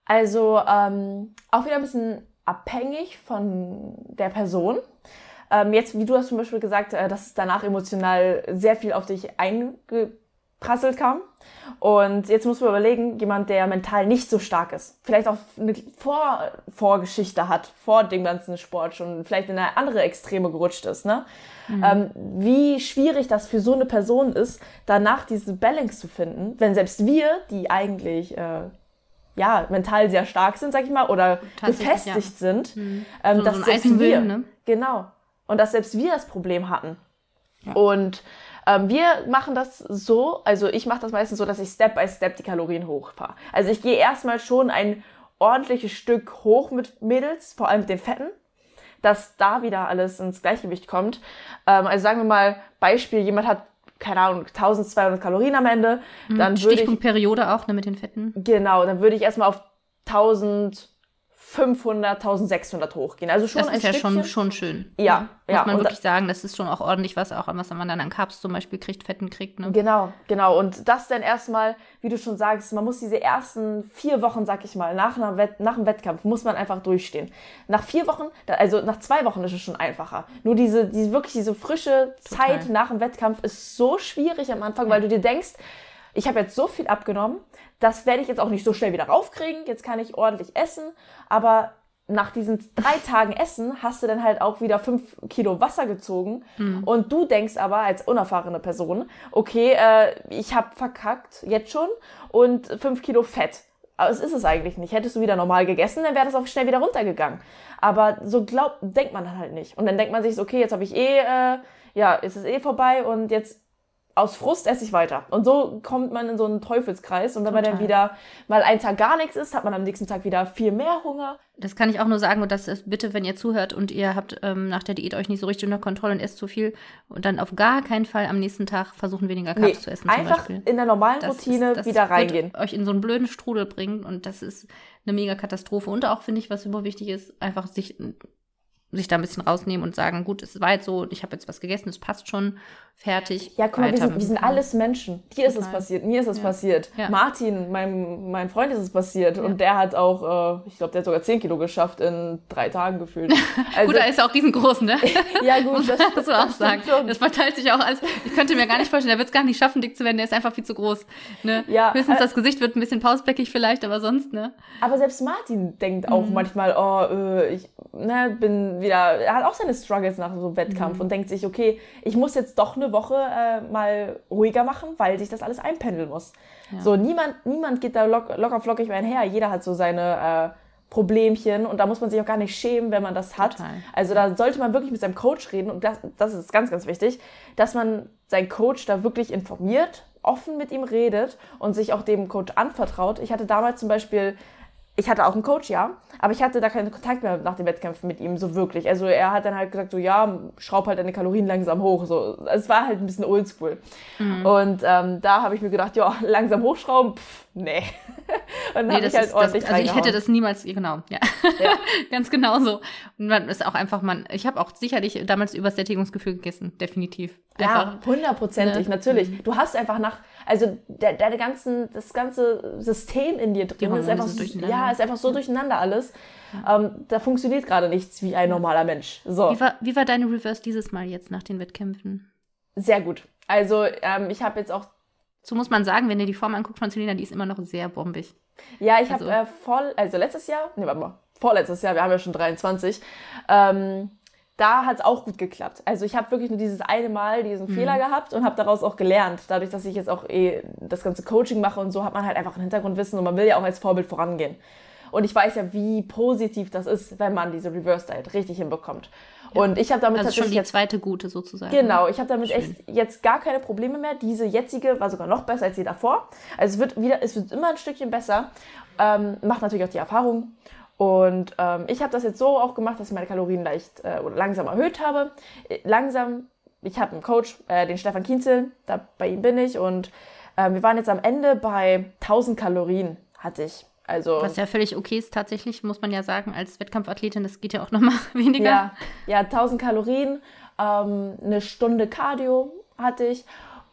Also ähm, auch wieder ein bisschen abhängig von der Person. Ähm, jetzt, wie du hast zum Beispiel gesagt, äh, dass es danach emotional sehr viel auf dich eingeprasselt kam. Und jetzt muss man überlegen, jemand, der mental nicht so stark ist, vielleicht auch eine Vor Vorgeschichte hat, vor dem ganzen Sport schon, vielleicht in eine andere Extreme gerutscht ist, ne? Mhm. Ähm, wie schwierig das für so eine Person ist, danach diese Balance zu finden, wenn selbst wir, die eigentlich äh, ja mental sehr stark sind, sag ich mal, oder gefestigt ja. sind, mhm. ähm, so, dass so selbst wir, ne? genau, und dass selbst wir das Problem hatten. Ja. Und ähm, wir machen das so, also ich mache das meistens so, dass ich Step by Step die Kalorien hochfahre. Also ich gehe erstmal schon ein ordentliches Stück hoch mit Mädels, vor allem mit den Fetten, dass da wieder alles ins Gleichgewicht kommt. Ähm, also sagen wir mal, Beispiel, jemand hat keine Ahnung, 1200 Kalorien am Ende, mhm, dann würde ich... Stichpunktperiode auch, ne, mit den Fetten. Genau, dann würde ich erstmal auf 1000 500, 1600 hochgehen. Also schon das ein ist ja schon, schon schön. Ja, ja. Muss ja. man wirklich sagen, das ist schon auch ordentlich was, auch was man dann an Carbs zum Beispiel kriegt, Fetten kriegt. Ne? Genau, genau. Und das dann erstmal, wie du schon sagst, man muss diese ersten vier Wochen, sag ich mal, nach, einer Wett nach einem Wettkampf, muss man einfach durchstehen. Nach vier Wochen, also nach zwei Wochen ist es schon einfacher. Nur diese, diese wirklich diese frische Total. Zeit nach dem Wettkampf ist so schwierig am Anfang, ja. weil du dir denkst, ich habe jetzt so viel abgenommen, das werde ich jetzt auch nicht so schnell wieder raufkriegen. Jetzt kann ich ordentlich essen, aber nach diesen drei Tagen Essen hast du dann halt auch wieder fünf Kilo Wasser gezogen mhm. und du denkst aber als unerfahrene Person, okay, äh, ich habe verkackt jetzt schon und fünf Kilo Fett. Aber es ist es eigentlich nicht. Hättest du wieder normal gegessen, dann wäre das auch schnell wieder runtergegangen. Aber so glaubt, denkt man dann halt nicht. Und dann denkt man sich, okay, jetzt habe ich eh, äh, ja, ist es eh vorbei und jetzt aus Frust esse ich weiter. Und so kommt man in so einen Teufelskreis. Und wenn Total. man dann wieder mal einen Tag gar nichts isst, hat man am nächsten Tag wieder viel mehr Hunger. Das kann ich auch nur sagen. Und das ist bitte, wenn ihr zuhört und ihr habt ähm, nach der Diät euch nicht so richtig unter Kontrolle und esst zu viel und dann auf gar keinen Fall am nächsten Tag versuchen, weniger Carbs nee, zu essen. Einfach in der normalen das Routine ist, wieder reingehen. euch in so einen blöden Strudel bringen. Und das ist eine mega Katastrophe. Und auch, finde ich, was super wichtig ist, einfach sich sich da ein bisschen rausnehmen und sagen, gut, es war jetzt so, ich habe jetzt was gegessen, es passt schon, fertig. Ja, guck mal, wir sind, wir sind alles Menschen. Dir ist es passiert, mir ist es ja. passiert. Ja. Martin, mein, mein Freund ist es passiert. Ja. Und der hat auch, äh, ich glaube, der hat sogar 10 Kilo geschafft in drei Tagen gefühlt. Also, gut, er ist ja auch riesengroß, ne? ja, gut. Das, das, das auch sagen. Schon. Das verteilt sich auch alles. Ich könnte mir gar nicht vorstellen, der wird es gar nicht schaffen, dick zu werden, der ist einfach viel zu groß. Ne? Ja, Höchstens äh, das Gesicht wird ein bisschen pausbäckig vielleicht, aber sonst, ne? Aber selbst Martin denkt auch mhm. manchmal, oh, äh, ich ne, bin wieder, er hat auch seine Struggles nach so einem Wettkampf mhm. und denkt sich, okay, ich muss jetzt doch eine Woche äh, mal ruhiger machen, weil sich das alles einpendeln muss. Ja. So, niemand, niemand geht da lock, locker flockig einher. Jeder hat so seine äh, Problemchen und da muss man sich auch gar nicht schämen, wenn man das hat. Total. Also da sollte man wirklich mit seinem Coach reden und das, das ist ganz, ganz wichtig, dass man seinen Coach da wirklich informiert, offen mit ihm redet und sich auch dem Coach anvertraut. Ich hatte damals zum Beispiel ich hatte auch einen Coach, ja, aber ich hatte da keinen Kontakt mehr nach den Wettkämpfen mit ihm, so wirklich. Also er hat dann halt gesagt, so ja, schraub halt deine Kalorien langsam hoch. So, es war halt ein bisschen oldschool. Mhm. Und ähm, da habe ich mir gedacht, ja, langsam hochschrauben, pff, nee. und nee, das ist, das, also ich hätte das niemals, genau, ja, ja. ganz genau so. Und man ist auch einfach, man, ich habe auch sicherlich damals Übersättigungsgefühl gegessen, definitiv. Einfach, ja, hundertprozentig, ne? natürlich. Du hast einfach nach, also der, deine ganzen, das ganze System in dir drin ist einfach, so ja, ist einfach so durcheinander alles. Ja. Ähm, da funktioniert gerade nichts wie ein normaler Mensch. So. Wie war, wie war deine Reverse dieses Mal jetzt nach den Wettkämpfen? Sehr gut. Also ähm, ich habe jetzt auch so muss man sagen, wenn ihr die Form anguckt von Selina, die ist immer noch sehr bombig. Ja, ich also. habe äh, voll, also letztes Jahr, nee, warte mal, vorletztes Jahr, wir haben ja schon 23, ähm, da hat es auch gut geklappt. Also ich habe wirklich nur dieses eine Mal diesen mhm. Fehler gehabt und habe daraus auch gelernt. Dadurch, dass ich jetzt auch eh das ganze Coaching mache und so, hat man halt einfach ein Hintergrundwissen und man will ja auch als Vorbild vorangehen. Und ich weiß ja, wie positiv das ist, wenn man diese Reverse Diet richtig hinbekommt. Und ich habe damit also tatsächlich schon die zweite gute sozusagen. Genau, ich habe damit Schön. echt jetzt gar keine Probleme mehr. Diese jetzige war sogar noch besser als die davor. Also es wird wieder, es wird immer ein Stückchen besser. Ähm, macht natürlich auch die Erfahrung. Und ähm, ich habe das jetzt so auch gemacht, dass ich meine Kalorien leicht äh, oder langsam erhöht habe. Äh, langsam, ich habe einen Coach, äh, den Stefan Kienzel, da bei ihm bin ich und äh, wir waren jetzt am Ende bei 1000 Kalorien hatte ich. Also, Was ja völlig okay ist, tatsächlich, muss man ja sagen, als Wettkampfathletin, das geht ja auch nochmal weniger. Ja, ja 1000 Kalorien, ähm, eine Stunde Cardio hatte ich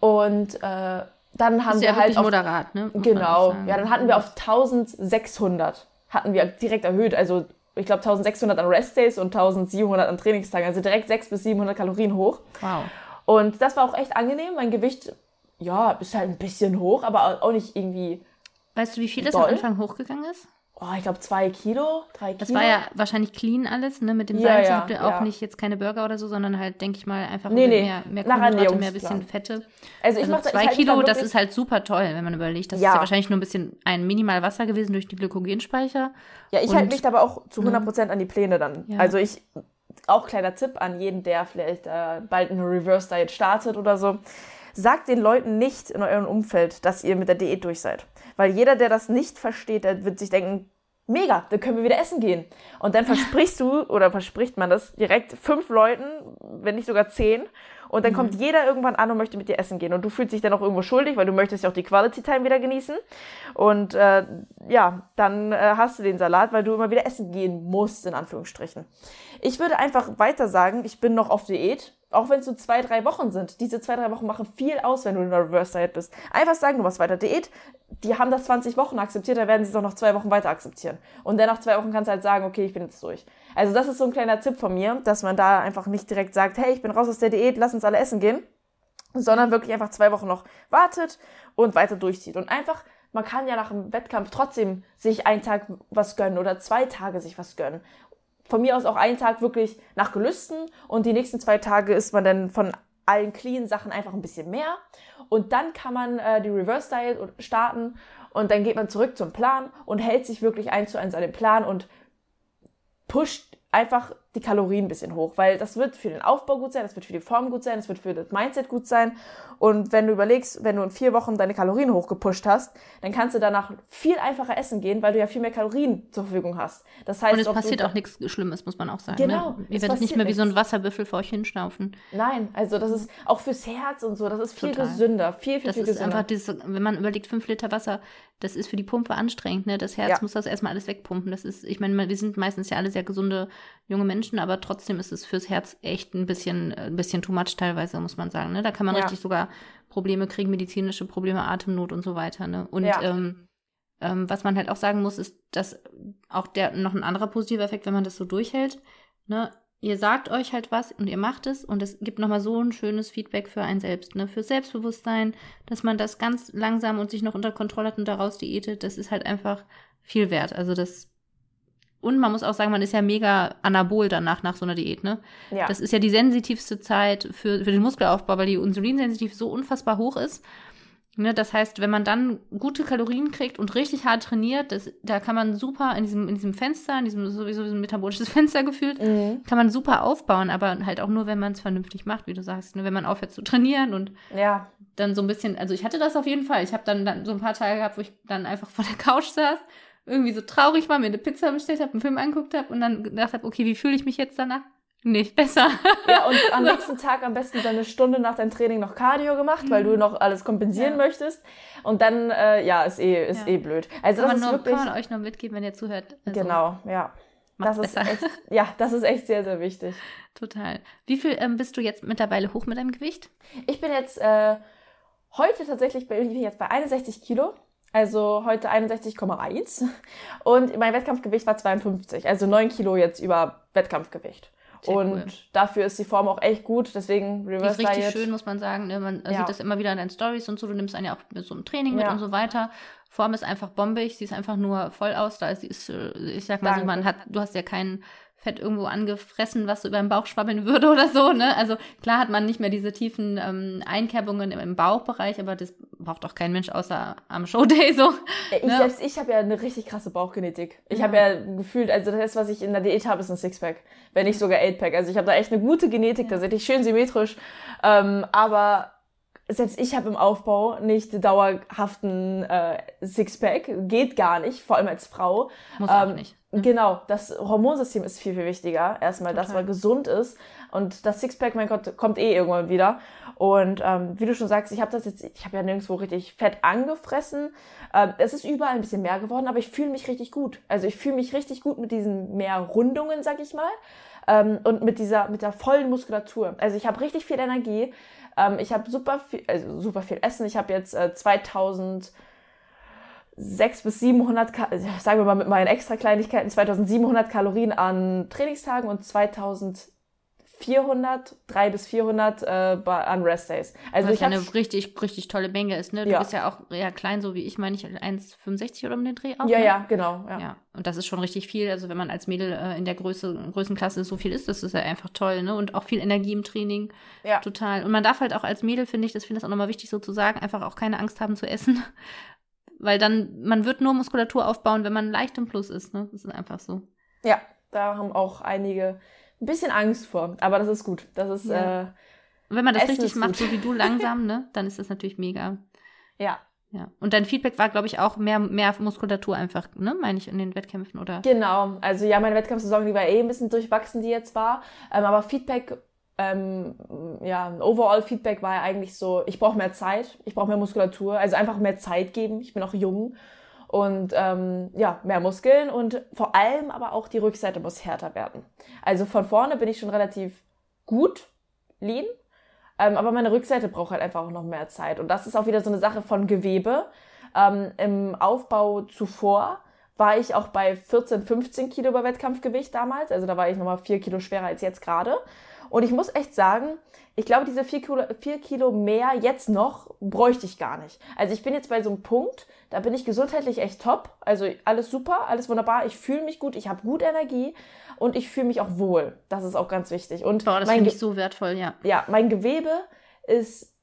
und äh, dann haben ist wir ja halt. Auf, moderat, ne? Genau, ja, dann hatten wir auf 1600, hatten wir direkt erhöht. Also, ich glaube 1600 an Restdays und 1700 an Trainingstagen. Also direkt 600 bis 700 Kalorien hoch. Wow. Und das war auch echt angenehm. Mein Gewicht, ja, ist halt ein bisschen hoch, aber auch nicht irgendwie Weißt du, wie viel das am Anfang hochgegangen ist? Oh, ich glaube zwei Kilo, drei Kilo. Das war ja wahrscheinlich clean alles, ne? Mit dem Salz. Ja, ja, auch ja. nicht jetzt keine Burger oder so, sondern halt, denke ich mal, einfach nee, nee. mehr, mehr Kohlenhydrate, mehr bisschen Fette. Also ich also mache zwei Kilo, halt das ist halt super toll, wenn man überlegt. Das ist ja wahrscheinlich nur ein bisschen ein minimal Wasser gewesen durch die Glykogenspeicher. Ja, ich halte mich aber auch zu 100 Prozent an die Pläne dann. Also ich, auch kleiner Tipp an jeden, der vielleicht äh, bald eine Reverse Diet startet oder so. Sagt den Leuten nicht in eurem Umfeld, dass ihr mit der Diät durch seid. Weil jeder, der das nicht versteht, der wird sich denken, mega, dann können wir wieder essen gehen. Und dann versprichst du oder verspricht man das direkt fünf Leuten, wenn nicht sogar zehn. Und dann mhm. kommt jeder irgendwann an und möchte mit dir essen gehen. Und du fühlst dich dann auch irgendwo schuldig, weil du möchtest ja auch die Quality Time wieder genießen. Und äh, ja, dann äh, hast du den Salat, weil du immer wieder essen gehen musst, in Anführungsstrichen. Ich würde einfach weiter sagen, ich bin noch auf Diät auch wenn es so zwei, drei Wochen sind. Diese zwei, drei Wochen machen viel aus, wenn du in der Reverse Diet bist. Einfach sagen, du machst weiter Diät. Die haben das 20 Wochen akzeptiert, da werden sie es auch noch zwei Wochen weiter akzeptieren. Und dann nach zwei Wochen kannst du halt sagen, okay, ich bin jetzt durch. Also das ist so ein kleiner Tipp von mir, dass man da einfach nicht direkt sagt, hey, ich bin raus aus der Diät, lass uns alle essen gehen. Sondern wirklich einfach zwei Wochen noch wartet und weiter durchzieht. Und einfach, man kann ja nach dem Wettkampf trotzdem sich einen Tag was gönnen oder zwei Tage sich was gönnen von mir aus auch einen Tag wirklich nach Gelüsten und die nächsten zwei Tage isst man dann von allen clean Sachen einfach ein bisschen mehr. Und dann kann man äh, die Reverse Diet starten und dann geht man zurück zum Plan und hält sich wirklich eins zu eins an den Plan und pusht einfach die Kalorien ein bisschen hoch, weil das wird für den Aufbau gut sein, das wird für die Form gut sein, das wird für das Mindset gut sein. Und wenn du überlegst, wenn du in vier Wochen deine Kalorien hochgepusht hast, dann kannst du danach viel einfacher essen gehen, weil du ja viel mehr Kalorien zur Verfügung hast. Das heißt, und es passiert auch nichts Schlimmes, muss man auch sagen. Ne? Genau. Ne? Ihr werdet nicht mehr wie so ein Wasserbüffel vor euch hinschnaufen. Nein, also das ist auch fürs Herz und so, das ist viel Total. gesünder, viel, viel, das viel gesünder. Das ist einfach dieses, wenn man überlegt, fünf Liter Wasser, das ist für die Pumpe anstrengend, ne? Das Herz ja. muss das erstmal alles wegpumpen. Das ist, ich meine, wir sind meistens ja alle sehr gesunde junge Menschen, aber trotzdem ist es fürs Herz echt ein bisschen, ein bisschen too much teilweise, muss man sagen. Ne? Da kann man ja. richtig sogar Probleme kriegen, medizinische Probleme, Atemnot und so weiter. Ne? Und ja. ähm, ähm, was man halt auch sagen muss, ist, dass auch der noch ein anderer positiver Effekt, wenn man das so durchhält. Ne? Ihr sagt euch halt was und ihr macht es und es gibt nochmal so ein schönes Feedback für einen selbst, ne? Für Selbstbewusstsein, dass man das ganz langsam und sich noch unter Kontrolle hat und daraus diätet, das ist halt einfach viel wert. Also das und man muss auch sagen, man ist ja mega anabol danach, nach so einer Diät, ne? Ja. Das ist ja die sensitivste Zeit für, für den Muskelaufbau, weil die Insulinsensitiv so unfassbar hoch ist. Ne? Das heißt, wenn man dann gute Kalorien kriegt und richtig hart trainiert, das, da kann man super in diesem, in diesem Fenster, in diesem sowieso ein metabolisches Fenster gefühlt, mhm. kann man super aufbauen, aber halt auch nur, wenn man es vernünftig macht, wie du sagst, ne? wenn man aufhört zu trainieren und ja. dann so ein bisschen, also ich hatte das auf jeden Fall. Ich habe dann, dann so ein paar Tage gehabt, wo ich dann einfach vor der Couch saß irgendwie so traurig war, mir eine Pizza bestellt habe, einen Film angeguckt habe und dann gedacht habe, okay, wie fühle ich mich jetzt danach? Nicht besser. Ja, und am nächsten Tag am besten dann eine Stunde nach deinem Training noch Cardio gemacht, weil du noch alles kompensieren Ja. möchtest. Und dann, äh, ja, ist eh, ist Ja. eh blöd. Also Kann das man, ist nur, wirklich, kann man euch nur mitgeben, wenn ihr zuhört. Also, genau, ja. Das ist besser. echt, ja, das ist echt sehr, sehr wichtig. Total. Wie viel ähm, bist du jetzt mittlerweile hoch mit deinem Gewicht? Ich bin jetzt äh, heute tatsächlich bei, ich bin jetzt bei 61 Kilo. Also heute 61,1. Und mein Wettkampfgewicht war 52. Also 9 Kilo jetzt über Wettkampfgewicht. Sehr und cool. dafür ist die Form auch echt gut. Deswegen Reverse ist richtig Diet. schön, muss man sagen. Ne? Man Ja. sieht das immer wieder in deinen Stories und so. Du nimmst einen ja auch mit so einem Training mit Ja. und so weiter. Form ist einfach bombig. Sie ist einfach nur voll aus. Da ist, äh, ich sag mal so, man hat, du hast ja kein Fett irgendwo angefressen, was so über den Bauch schwabbeln würde oder so. Ne? Also klar hat man nicht mehr diese tiefen ähm, Einkerbungen im, im Bauchbereich, aber das braucht auch kein Mensch außer am Showday so. Ich Ne? selbst, ich habe ja eine richtig krasse Bauchgenetik. Ich Ja. habe ja gefühlt, also das, was ich in der Diät habe, ist ein Sixpack. Wenn nicht sogar Eightpack. Also ich habe da echt eine gute Genetik, Ja. tatsächlich schön symmetrisch. Ähm, aber selbst ich habe im Aufbau nicht dauerhaften äh, Sixpack. Geht gar nicht, vor allem als Frau. Muss Ähm, auch nicht. Genau, das Hormonsystem ist viel, viel wichtiger. Erstmal, dass man gesund ist. Und das Sixpack, mein Gott, kommt eh irgendwann wieder. Und ähm, wie du schon sagst, ich habe das jetzt, ich habe ja nirgendwo richtig Fett angefressen. Ähm, es ist überall ein bisschen mehr geworden, aber ich fühle mich richtig gut. Also ich fühle mich richtig gut mit diesen mehr Rundungen, sag ich mal. Ähm, und mit dieser, mit der vollen Muskulatur. Also ich habe richtig viel Energie. Ähm, ich habe super viel, also super viel Essen. Ich habe jetzt äh, 2000 600 bis 700, Ka- sagen wir mal mit meinen extra Kleinigkeiten, 2700 Kalorien an Trainingstagen und 2400, 3 bis 400 äh, an Restdays. Also Was ich ja eine richtig, richtig tolle Menge ist, ne? Du Ja. bist ja auch eher klein, so wie ich, meine ich, 1,65 oder um den Dreh auch. ja, ne? ja, genau, ja. Ja, und das ist schon richtig viel. Also wenn man als Mädel äh, in der Größe, Größenklasse so viel ist, das ist ja einfach toll, ne? Und auch viel Energie im Training. Ja. Total. Und man darf halt auch als Mädel, finde ich, das finde ich auch nochmal wichtig so zu sagen, einfach auch keine Angst haben zu essen. Weil dann, man wird nur Muskulatur aufbauen, wenn man leicht im Plus ist, ne? Das ist einfach so. Ja, da haben auch einige ein bisschen Angst vor, aber das ist gut. Das ist Ja. äh, wenn man das Essen richtig macht, gut. so wie du langsam, ne? Dann ist das natürlich mega. ja, Ja. Und dein Feedback war, glaube ich, auch mehr, mehr Muskulatur einfach, ne? Meine ich in den Wettkämpfen, oder? Genau, also ja, meine Wettkampfsaison, die war eh ein bisschen durchwachsen, die jetzt war. Ähm, aber Feedback, ähm, ja, overall Feedback war ja eigentlich so, ich brauche mehr Zeit, ich brauche mehr Muskulatur, also einfach mehr Zeit geben. Ich bin auch jung und ähm, ja, mehr Muskeln und vor allem aber auch die Rückseite muss härter werden. Also von vorne bin ich schon relativ gut, lean, ähm, aber meine Rückseite braucht halt einfach auch noch mehr Zeit. Und das ist auch wieder so eine Sache von Gewebe. Ähm, Im Aufbau zuvor war ich auch bei 14, 15 Kilo über Wettkampfgewicht damals. Also da war ich nochmal 4 Kilo schwerer als jetzt gerade. Und ich muss echt sagen, ich glaube, diese 4 Kilo, 4 Kilo mehr jetzt noch bräuchte ich gar nicht. Also ich bin jetzt bei so einem Punkt, da bin ich gesundheitlich echt top. Also alles super, alles wunderbar. Ich fühle mich gut, ich habe gut Energie und ich fühle mich auch wohl. Das ist auch ganz wichtig. Und Boah, das finde ich so wertvoll, ja. ja, mein Gewebe ist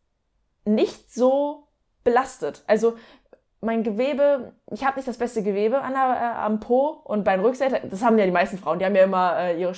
nicht so belastet. Also mein Gewebe, ich habe nicht das beste Gewebe an der, äh, am Po und beim Rückseite, das haben ja die meisten Frauen, die haben ja immer äh, ihre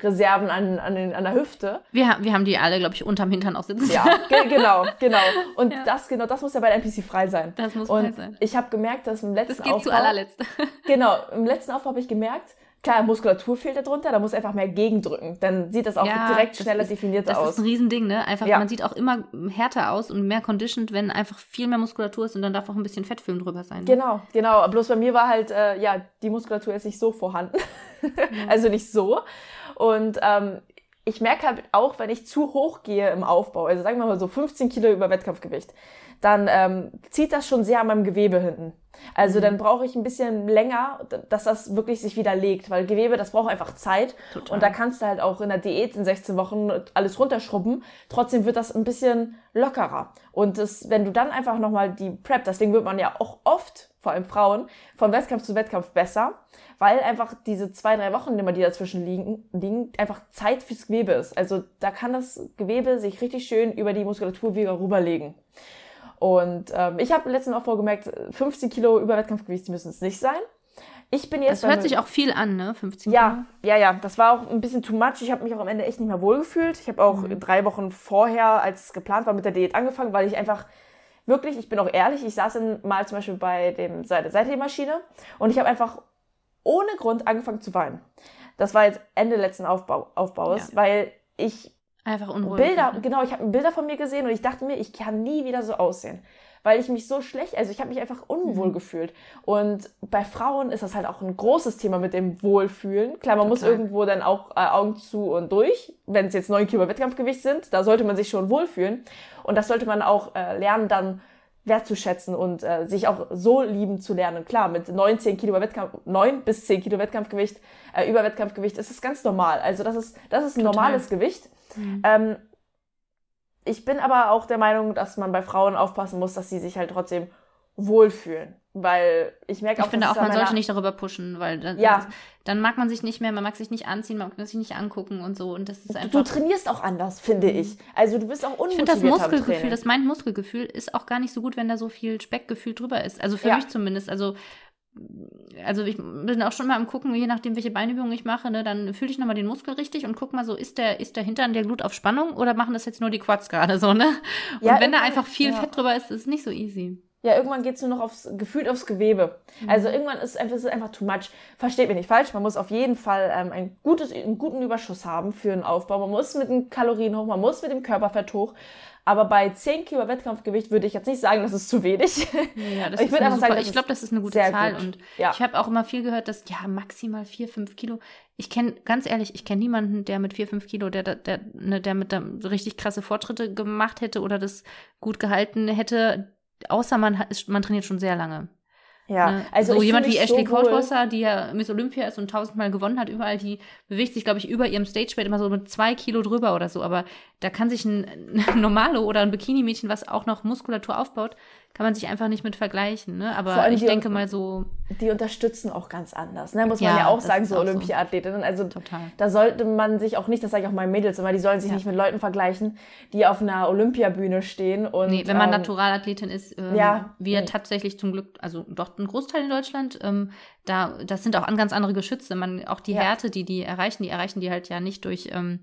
Speckreserven an, an, den, an der Hüfte. Wir, wir haben die alle, glaube ich, unterm Hintern auch sitzen. Ja, ge genau, genau. Und Ja. das genau, das muss ja bei der NPC frei sein. Das muss frei Und sein. ich habe gemerkt, dass im letzten Das geht Aufbau, zu allerletzt. genau, im letzten Aufbau habe ich gemerkt, klar, Muskulatur fehlt da drunter, da muss einfach mehr gegendrücken. Dann sieht das auch Ja, direkt das schneller ist- definiert Das aus. ist ein Riesending, ne? Einfach, Ja. man sieht auch immer härter aus und mehr conditioned, wenn einfach viel mehr Muskulatur ist und dann darf auch ein bisschen Fettfilm drüber sein. Ne? Genau, genau. Bloß bei mir war halt, äh, ja, die Muskulatur ist nicht so vorhanden. also nicht so. Und ähm, ich merke halt auch, wenn ich zu hoch gehe im Aufbau, also sagen wir mal so 15 Kilo über Wettkampfgewicht, dann ähm, zieht das schon sehr an meinem Gewebe hinten. Also Mhm. dann brauche ich ein bisschen länger, dass das wirklich sich wieder legt, weil Gewebe, das braucht einfach Zeit. Total. Und da kannst du halt auch in der Diät in 16 Wochen alles runterschrubben. Trotzdem wird das ein bisschen lockerer. Und das, wenn du dann einfach nochmal die Prep, deswegen wird man ja auch oft, vor allem Frauen, von Wettkampf zu Wettkampf besser, weil einfach diese zwei, drei Wochen, die immer die dazwischen liegen, liegen, einfach Zeit fürs Gewebe ist. Also da kann das Gewebe sich richtig schön über die Muskulatur wieder rüberlegen. Und ähm, ich habe letztens auch vorgemerkt, 15 Kilo über Wettkampfgewicht müssen es nicht sein. Ich bin jetzt Das hört sich auch viel an, ne? 15 ja, ja, ja. Das war auch ein bisschen too much. Ich habe mich auch am Ende echt nicht mehr wohlgefühlt. Ich habe auch Mhm. drei Wochen vorher, als es geplant war, mit der Diät angefangen, weil ich einfach wirklich, ich bin auch ehrlich, ich saß mal zum Beispiel bei dem Seite Seithebmaschine und ich habe einfach ohne Grund angefangen zu weinen. das war jetzt Ende letzten Aufbau, Aufbaus, Ja. weil ich Einfach unruhig. Bilder, ne? genau, ich habe Bilder von mir gesehen und ich dachte mir, ich kann nie wieder so aussehen. Weil ich mich so schlecht, also ich habe mich einfach unwohl Mhm. gefühlt. Und bei Frauen ist das halt auch ein großes Thema mit dem Wohlfühlen. Klar, man muss Total. irgendwo dann auch äh, Augen zu und durch, wenn es jetzt 9 Kilo Wettkampfgewicht sind, da sollte man sich schon wohlfühlen. Und das sollte man auch äh, lernen, dann wertzuschätzen und äh, sich auch so lieben zu lernen. Klar, mit 9, 10 Kilo Wettkampf, 9 bis 10 Kilo Wettkampfgewicht, äh, über Wettkampfgewicht ist es ganz normal. Also das ist, das ist ein Total. normales Gewicht. Mhm. Ähm, ich bin aber auch der Meinung, dass man bei Frauen aufpassen muss, dass sie sich halt trotzdem wohlfühlen. Weil ich merke Ich auch, finde dass auch, man sollte nicht darüber pushen, weil dann, Ja. dann mag man sich nicht mehr, man mag sich nicht anziehen, man mag sich nicht angucken und so. Und das ist Du einfach. trainierst auch anders, finde ich. Also du bist auch Ich finde das Muskelgefühl, das mein Muskelgefühl ist auch gar nicht so gut, wenn da so viel Speckgefühl drüber ist. Also für Ja. mich zumindest. Also, also ich bin auch schon mal am gucken, je nachdem, welche Beinübungen ich mache, ne, dann fühle ich nochmal den Muskel richtig und guck mal so, ist der, ist der Hintern der Glut auf Spannung oder machen das jetzt nur die Quads gerade so, ne? Und Ja, wenn da einfach viel ja. Fett drüber ist, ist es nicht so easy. Ja, irgendwann geht's nur noch aufs, gefühlt aufs Gewebe. Also Mhm. irgendwann ist einfach, ist es einfach too much. Versteht mich nicht falsch, man muss auf jeden Fall ähm, ein gutes, einen guten Überschuss haben für einen Aufbau. Man muss mit den Kalorien hoch, man muss mit dem Körperfett hoch. Aber bei 10 Kilo Wettkampfgewicht würde ich jetzt nicht sagen, das ist zu wenig. Ja, das Ich würde einfach sagen, super, das ich glaube, das ist eine gute Zahl gut. und Ja. ich habe auch immer viel gehört, dass ja maximal vier, fünf Kilo. Ich kenne ganz ehrlich, ich kenne niemanden, der mit vier, fünf Kilo, der, der, der, ne, der mit so richtig krasse Fortschritte gemacht hätte oder das gut gehalten hätte, außer man hat, ist- man trainiert schon sehr lange. Ja, Ne? also so jemand wie Ashley so. Krautwasser, die ja Miss Olympia ist und tausendmal gewonnen hat, überall, die bewegt sich, glaube ich, über ihrem Stageweight immer so mit zwei Kilo drüber oder so. Aber da kann sich ein, ein Normalo oder ein Bikini-Mädchen, was auch noch Muskulatur aufbaut, kann man sich einfach nicht mit vergleichen. Ne? Vor Aber allem ich denke mal so Die unterstützen auch ganz anders, ne? muss man Ja, ja auch sagen, so auch. Olympiathletinnen. Also total. da sollte man sich auch nicht, das sage ich auch meinen Mädels immer, die sollen sich Ja. nicht mit Leuten vergleichen, die auf einer Olympiabühne stehen und Nee, wenn man ähm, Naturalathletin ist, ähm, ja, wir mhm. tatsächlich zum Glück, also doch ein Großteil in Deutschland, ähm, da, das sind auch an ganz andere Geschütze. Man, auch die Ja. Härte, die die erreichen, die erreichen die halt ja nicht durch, ähm,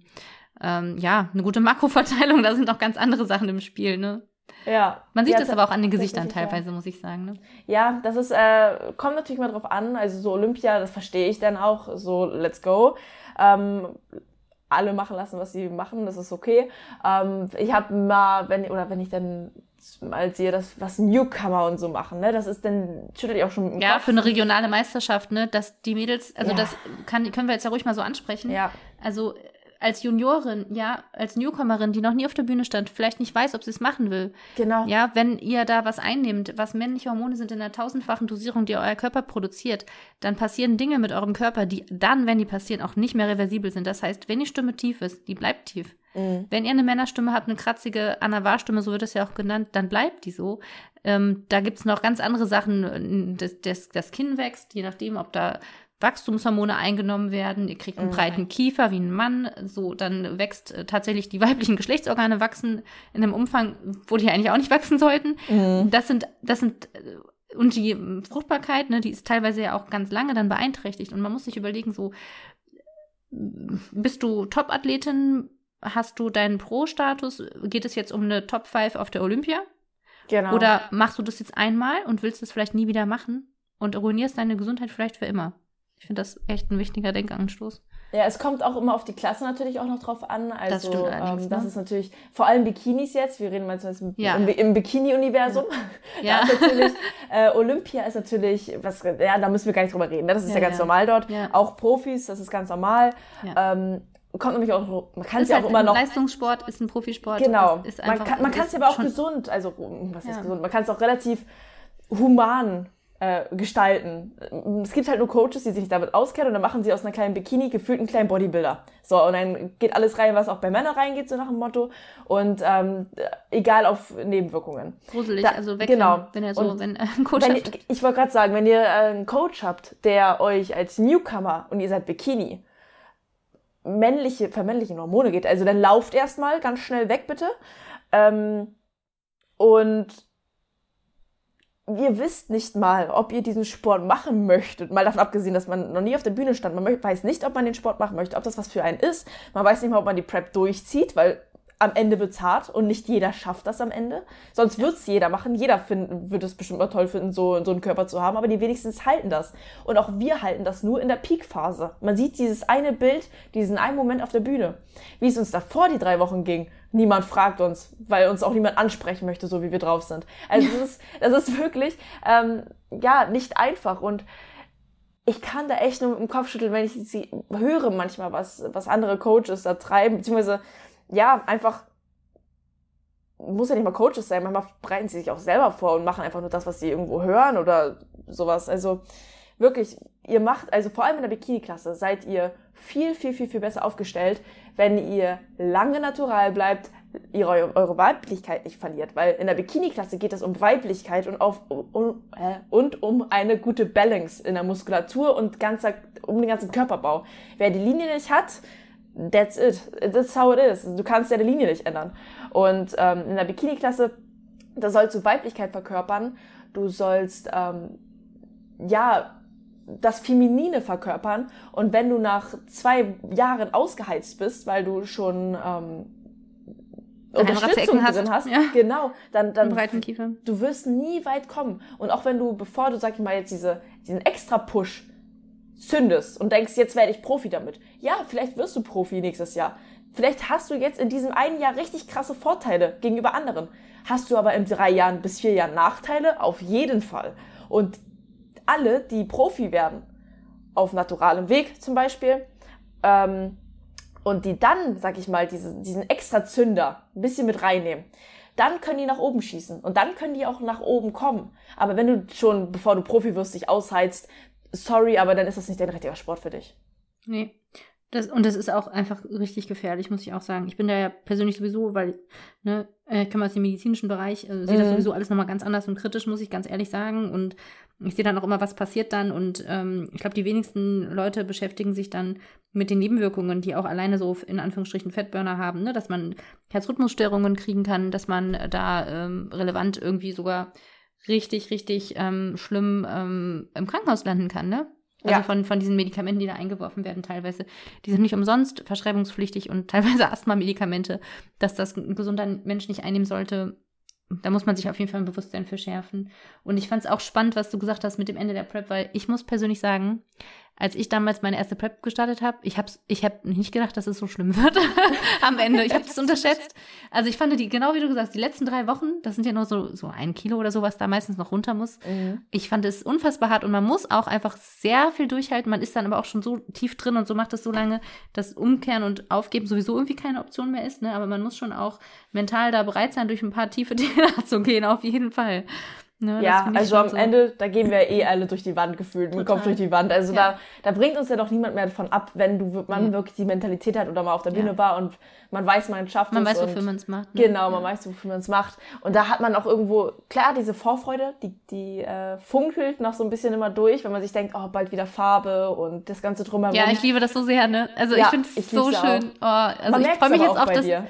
ähm, ja, eine gute Makroverteilung. Da sind auch ganz andere Sachen im Spiel, ne? Ja. Man sieht ja, das aber auch an den Gesichtern teilweise, muss ich sagen. Ne? Ja, ja das ist, äh, kommt natürlich mal drauf an, also so Olympia, das verstehe ich dann auch, so let's go. Ähm, alle machen lassen, was sie machen, das ist okay. Ähm, ich habe mal, wenn, oder wenn ich dann mal sehe, dass was Newcomer und so machen, ne, das ist dann, schüttelt ich auch schon Ja, Kopf. für eine regionale Meisterschaft, ne, dass die Mädels, also Ja. das kann, können wir jetzt ja ruhig mal so ansprechen. Ja, Also als Juniorin, ja, als Newcomerin, die noch nie auf der Bühne stand, vielleicht nicht weiß, ob sie es machen will. genau. Ja, wenn ihr da was einnehmt, was männliche Hormone sind in der tausendfachen Dosierung, die euer Körper produziert, dann passieren Dinge mit eurem Körper, die dann, wenn die passieren, auch nicht mehr reversibel sind. Das heißt, wenn die Stimme tief ist, die bleibt tief. Mhm. Wenn ihr eine Männerstimme habt, eine kratzige Anavar-Stimme, so wird es ja auch genannt, dann bleibt die so. Ähm, da gibt's noch ganz andere Sachen. Das, das, das Kinn wächst, je nachdem, ob da Wachstumshormone eingenommen werden. Ihr kriegt einen Mhm. breiten Kiefer wie ein Mann. So, dann wächst äh, tatsächlich die weiblichen Geschlechtsorgane wachsen in einem Umfang, wo die eigentlich auch nicht wachsen sollten. Mhm. Das sind, das sind, äh, und die ähm, Fruchtbarkeit, ne, die ist teilweise ja auch ganz lange dann beeinträchtigt. Und man muss sich überlegen, so, bist du Top-Athletin? Hast du deinen Pro-Status? Geht es jetzt um eine Top 5 auf der Olympia? Genau. Oder machst du das jetzt einmal und willst es vielleicht nie wieder machen und ruinierst deine Gesundheit vielleicht für immer? Ich finde das echt ein wichtiger Denkanstoß. Ja, es kommt auch immer auf die Klasse natürlich auch noch drauf an. Also, Das stimmt allerdings, ähm, das ne? ist natürlich, vor allem Bikinis jetzt, wir reden mal zumindest im, Ja. im, im Bikini-Universum. Ja. Ist natürlich, äh, Olympia ist natürlich, was, ja, da müssen wir gar nicht drüber reden. Ne? Das ist ja, Ja, ganz ja. normal dort. Ja. Auch Profis, das ist ganz normal. Ja. Ähm, kommt nämlich auch, man kann es ja halt auch immer noch Leistungssport, ist ein Profisport. Genau. Ist man einfach, kann man kann es aber auch gesund, also was heißt Ja. gesund, man kann es auch relativ human äh, gestalten. Es gibt halt nur Coaches, die sich damit auskennen und dann machen sie aus einer kleinen Bikini gefühlt einen kleinen Bodybuilder. So, und dann geht alles rein, was auch bei Männern reingeht, so nach dem Motto. Und ähm, egal auf Nebenwirkungen. gruselig. Da- also weg, genau. wenn er so, Und wenn äh, ein Coach Wenn ihr, ich wollte gerade sagen, wenn ihr äh, einen Coach habt, der euch als Newcomer und ihr seid Bikini männliche, vermännliche Hormone geht, also dann lauft erstmal ganz schnell weg, bitte. Ähm, und ihr wisst nicht mal, ob ihr diesen Sport machen möchtet. Mal davon abgesehen, dass man noch nie auf der Bühne stand. Man weiß nicht, ob man den Sport machen möchte, ob das was für einen ist. Man weiß nicht mal, ob man die Prep durchzieht, weil am Ende hart und nicht jeder schafft das am Ende. Sonst wird's jeder machen. Jeder finden, wird es bestimmt mal toll finden, so, so einen Körper zu haben, aber die wenigstens halten das. Und auch wir halten das nur in der Peak-Phase. Man sieht dieses eine Bild, diesen einen Moment auf der Bühne. Wie es uns davor die drei Wochen ging, niemand fragt uns, weil uns auch niemand ansprechen möchte, so wie wir drauf sind. Also das ist, das ist wirklich, ähm, ja, nicht einfach und ich kann da echt nur mit dem Kopf schütteln, wenn ich sie höre manchmal, was, was andere Coaches da treiben, beziehungsweise ja, einfach, muss ja nicht mal Coaches sein, manchmal bereiten sie sich auch selber vor und machen einfach nur das, was sie irgendwo hören oder sowas. Also wirklich, ihr macht, also vor allem in der Bikini-Klasse, seid ihr viel, viel, viel, viel besser aufgestellt, wenn ihr lange natural bleibt, ihr eure Weiblichkeit nicht verliert, weil in der Bikini-Klasse geht es um Weiblichkeit und, auf, um, äh, und um eine gute Balance in der Muskulatur und ganzer, um den ganzen Körperbau. Wer die Linie nicht hat, that's it. That's how it is. Du kannst deine Linie nicht ändern. Und ähm, in der Bikini-Klasse, da sollst du Weiblichkeit verkörpern. Du sollst, ähm, ja, das Feminine verkörpern. Und wenn du nach zwei Jahren ausgeheizt bist, weil du schon ähm, Unterstützung hast, drin hast, ja. genau, dann, dann du wirst nie weit kommen. Und auch wenn du, bevor du, sag ich mal, jetzt diese, diesen extra Push zündest und denkst, jetzt werde ich Profi damit. Ja, vielleicht wirst du Profi nächstes Jahr. Vielleicht hast du jetzt in diesem einen Jahr richtig krasse Vorteile gegenüber anderen. Hast du aber in drei Jahren bis vier Jahren Nachteile? Auf jeden Fall. Und alle, die Profi werden, auf naturalem Weg zum Beispiel, ähm, und die dann, sag ich mal, diese, diesen extra Zünder ein bisschen mit reinnehmen, dann können die nach oben schießen und dann können die auch nach oben kommen. Aber wenn du schon, bevor du Profi wirst, dich ausheizt, sorry, aber dann ist das nicht der richtige Sport für dich. Nee. Das, und das ist auch einfach richtig gefährlich, muss ich auch sagen. Ich bin da ja persönlich sowieso, weil, ne, äh, ich komme aus dem medizinischen Bereich, äh, sehe mhm. das sowieso alles nochmal ganz anders und kritisch, muss ich ganz ehrlich sagen. Und ich sehe dann auch immer, was passiert dann. Und ähm, ich glaube, die wenigsten Leute beschäftigen sich dann mit den Nebenwirkungen, die auch alleine so in Anführungsstrichen Fettburner haben, ne? dass man Herzrhythmusstörungen kriegen kann, dass man da ähm, relevant irgendwie sogar richtig, richtig ähm, schlimm ähm, im Krankenhaus landen kann, ne? Also ja. von, von diesen Medikamenten, die da eingeworfen werden, teilweise. Die sind nicht umsonst verschreibungspflichtig und teilweise Asthma-Medikamente, dass das ein gesunder Mensch nicht einnehmen sollte. Da muss man sich auf jeden Fall ein Bewusstsein für schärfen. Und ich fand es auch spannend, was du gesagt hast mit dem Ende der Prep, weil ich muss persönlich sagen, als ich damals meine erste Prep gestartet habe, ich habe ich hab nicht gedacht, dass es so schlimm wird am Ende. Ich habe es unterschätzt. Also ich fand die, genau wie du gesagt hast, die letzten drei Wochen, das sind ja nur so, so ein Kilo oder so, was da meistens noch runter muss. Mhm. Ich fand es unfassbar hart und man muss auch einfach sehr viel durchhalten. Man ist dann aber auch schon so tief drin und so macht es so lange, dass Umkehren und Aufgeben sowieso irgendwie keine Option mehr ist. Ne? Aber man muss schon auch mental da bereit sein, durch ein paar tiefe Täler zu gehen, auf jeden Fall. Ne, ja, also am so. Ende, da gehen wir eh alle durch die Wand gefühlt, mit Kopf durch die Wand. Also ja. da, da bringt uns ja doch niemand mehr davon ab, wenn du man ja. wirklich die Mentalität hat oder mal auf der Bühne ja. war und man weiß, man schafft man es. Man weiß, wofür man es macht. Ne? Genau, man weiß, wofür man es macht. Und da hat man auch irgendwo, klar, diese Vorfreude, die, die äh, funkelt noch so ein bisschen immer durch, wenn man sich denkt, oh, bald wieder Farbe und das Ganze drumherum. Ja, ich liebe das so sehr, ne? Also ich finde es so schön. Oh, also man ich freue mich jetzt auch, dass, ich, ja,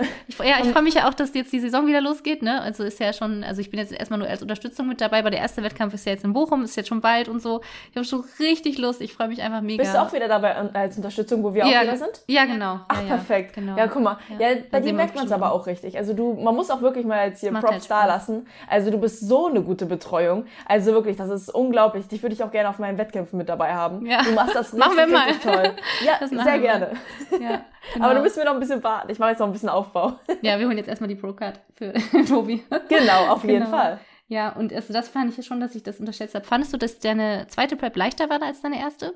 ich freue mich ja auch, dass jetzt die Saison wieder losgeht, ne? Also ist ja schon, also ich bin jetzt erstmal nur als Unterstützung mit dabei, aber der erste Wettkampf ist ja jetzt in Bochum, ist jetzt schon bald und so. Ich habe schon richtig Lust, ich freue mich einfach mega. Bist du auch wieder dabei als Unterstützung, wo wir ja, auch wieder sind? Ja, genau. Ach, ja, perfekt. Genau. Ja, guck mal. Ja, bei dir merkt man es aber auch richtig. Also du, man muss auch wirklich mal jetzt hier Props halt da lassen. Also du bist so eine gute Betreuung. Also wirklich, das ist unglaublich. Dich würde ich auch gerne auf meinen Wettkämpfen mit dabei haben. Ja. Du machst das richtig, wir mal. richtig toll. Ja, sehr wir. gerne. Ja, genau. Aber du müssen mir noch ein bisschen warten. Ich mache jetzt noch ein bisschen Aufbau. Ja, wir holen jetzt erstmal die Pro-Card für Tobi. Genau, auf jeden genau. Fall. Ja, und also das fand ich schon, dass ich das unterschätzt habe. Fandest du, dass deine zweite Prep leichter war als deine erste?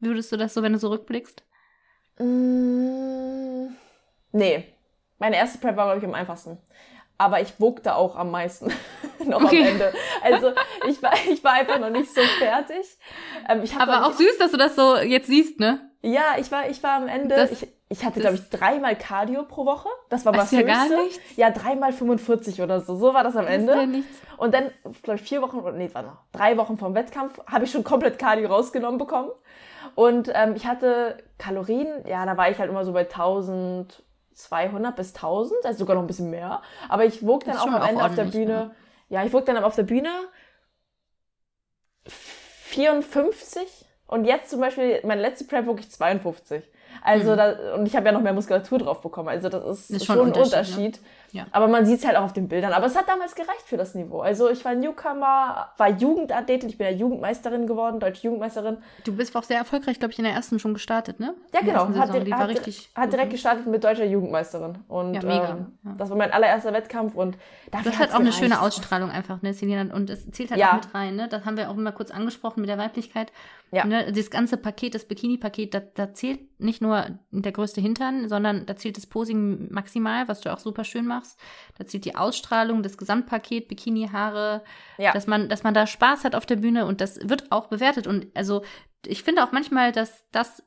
Würdest du das so, wenn du so rückblickst? Mm, nee. Meine erste Prep war, glaube ich, am einfachsten. Aber ich wogte auch am meisten noch okay. am Ende. Also ich war, ich war einfach noch nicht so fertig. Ähm, Aber auch süß, dass du das so jetzt siehst, ne? Ja, ich war, ich war am Ende, das, ich, ich hatte, glaube ich, dreimal Cardio pro Woche. Das war was ja gar nichts. Ja, dreimal 45 oder so. So war das am Ende. Ist ja nichts. Und dann, glaube ich, vier Wochen, nee, war noch drei Wochen vom Wettkampf, habe ich schon komplett Cardio rausgenommen bekommen. Und ähm, ich hatte Kalorien, ja, da war ich halt immer so bei 1200 bis 1000, also sogar noch ein bisschen mehr. Aber ich wog dann auch am Ende auf der Bühne, ne? ja, ich wog dann auf der Bühne 54. Und jetzt zum Beispiel, meine letzte Prep wog ich 52. Also Mhm. da, und ich habe ja noch mehr Muskulatur drauf bekommen. Also das ist, Ist schon schon ein ein Unterschied. Unterschied, ne? Ja. Aber man sieht es halt auch auf den Bildern. Aber es hat damals gereicht für das Niveau. Also ich war Newcomer, war Jugendathletin, ich bin ja Jugendmeisterin geworden, deutsche Jugendmeisterin. Du bist auch sehr erfolgreich, glaube ich, in der ersten schon gestartet, ne? Ja, In genau. Hat. Die hat, war richtig. hat direkt ne? gestartet mit deutscher Jugendmeisterin. Und Ja, mega. Ähm, Ja. das war mein allererster Wettkampf und dafür Das hat auch eine gereicht. schöne Ausstrahlung einfach, ne, Selina? Und es zählt halt Ja. auch mit rein, ne? Das haben wir auch immer kurz angesprochen mit der Weiblichkeit. Ja. Ne? Das ganze Paket, das Bikini-Paket, da, da zählt nicht nur der größte Hintern, sondern da zählt das Posing maximal, was du auch super schön machst. Da zählt die Ausstrahlung, das Gesamtpaket, Bikini, Haare, Ja. dass man, dass man da Spaß hat auf der Bühne und das wird auch bewertet. Und also ich finde auch manchmal, dass das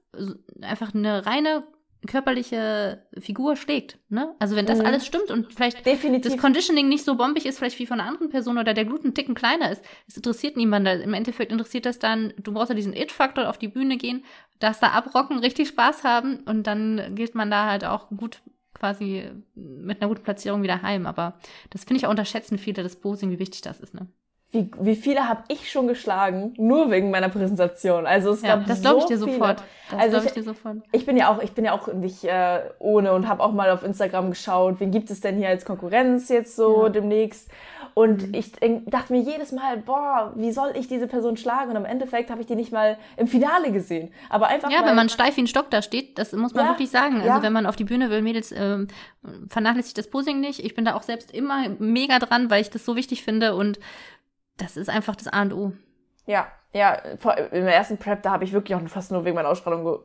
einfach eine reine körperliche Figur schlägt. Ne? Also wenn das Mhm. alles stimmt und vielleicht Definitiv. das Conditioning nicht so bombig ist, vielleicht wie von einer anderen Person oder der Gluten Ticken kleiner ist, es interessiert niemanden. Im Endeffekt interessiert das dann, du brauchst ja diesen It-Faktor, auf die Bühne gehen, das da abrocken, richtig Spaß haben und dann geht man da halt auch gut quasi mit einer guten Platzierung wieder heim. Aber das finde ich auch unterschätzen viele, das Posing, wie wichtig das ist. Ne? wie, wie viele habe ich schon geschlagen, nur wegen meiner Präsentation. Also es Ja, gab das glaube ich so dir viele. sofort. Das Also ich ich- dir sofort. Ich bin ja auch, ich bin ja auch nicht äh, ohne und habe auch mal auf Instagram geschaut, wen gibt es denn hier als Konkurrenz jetzt so Ja. demnächst. Und Mhm. ich dachte mir jedes Mal, boah, wie soll ich diese Person schlagen? Und im Endeffekt habe ich die nicht mal im Finale gesehen. Aber einfach Ja, wenn man steif wie ein Stock da steht, das muss man Ja, wirklich sagen. Also ja. wenn man auf die Bühne will, Mädels, ähm, vernachlässigt das Posing nicht. Ich bin da auch selbst immer mega dran, weil ich das so wichtig finde und das ist einfach das A und O. Ja, ja, im ersten Prep, da habe ich wirklich auch fast nur wegen meiner Ausstrahlung ge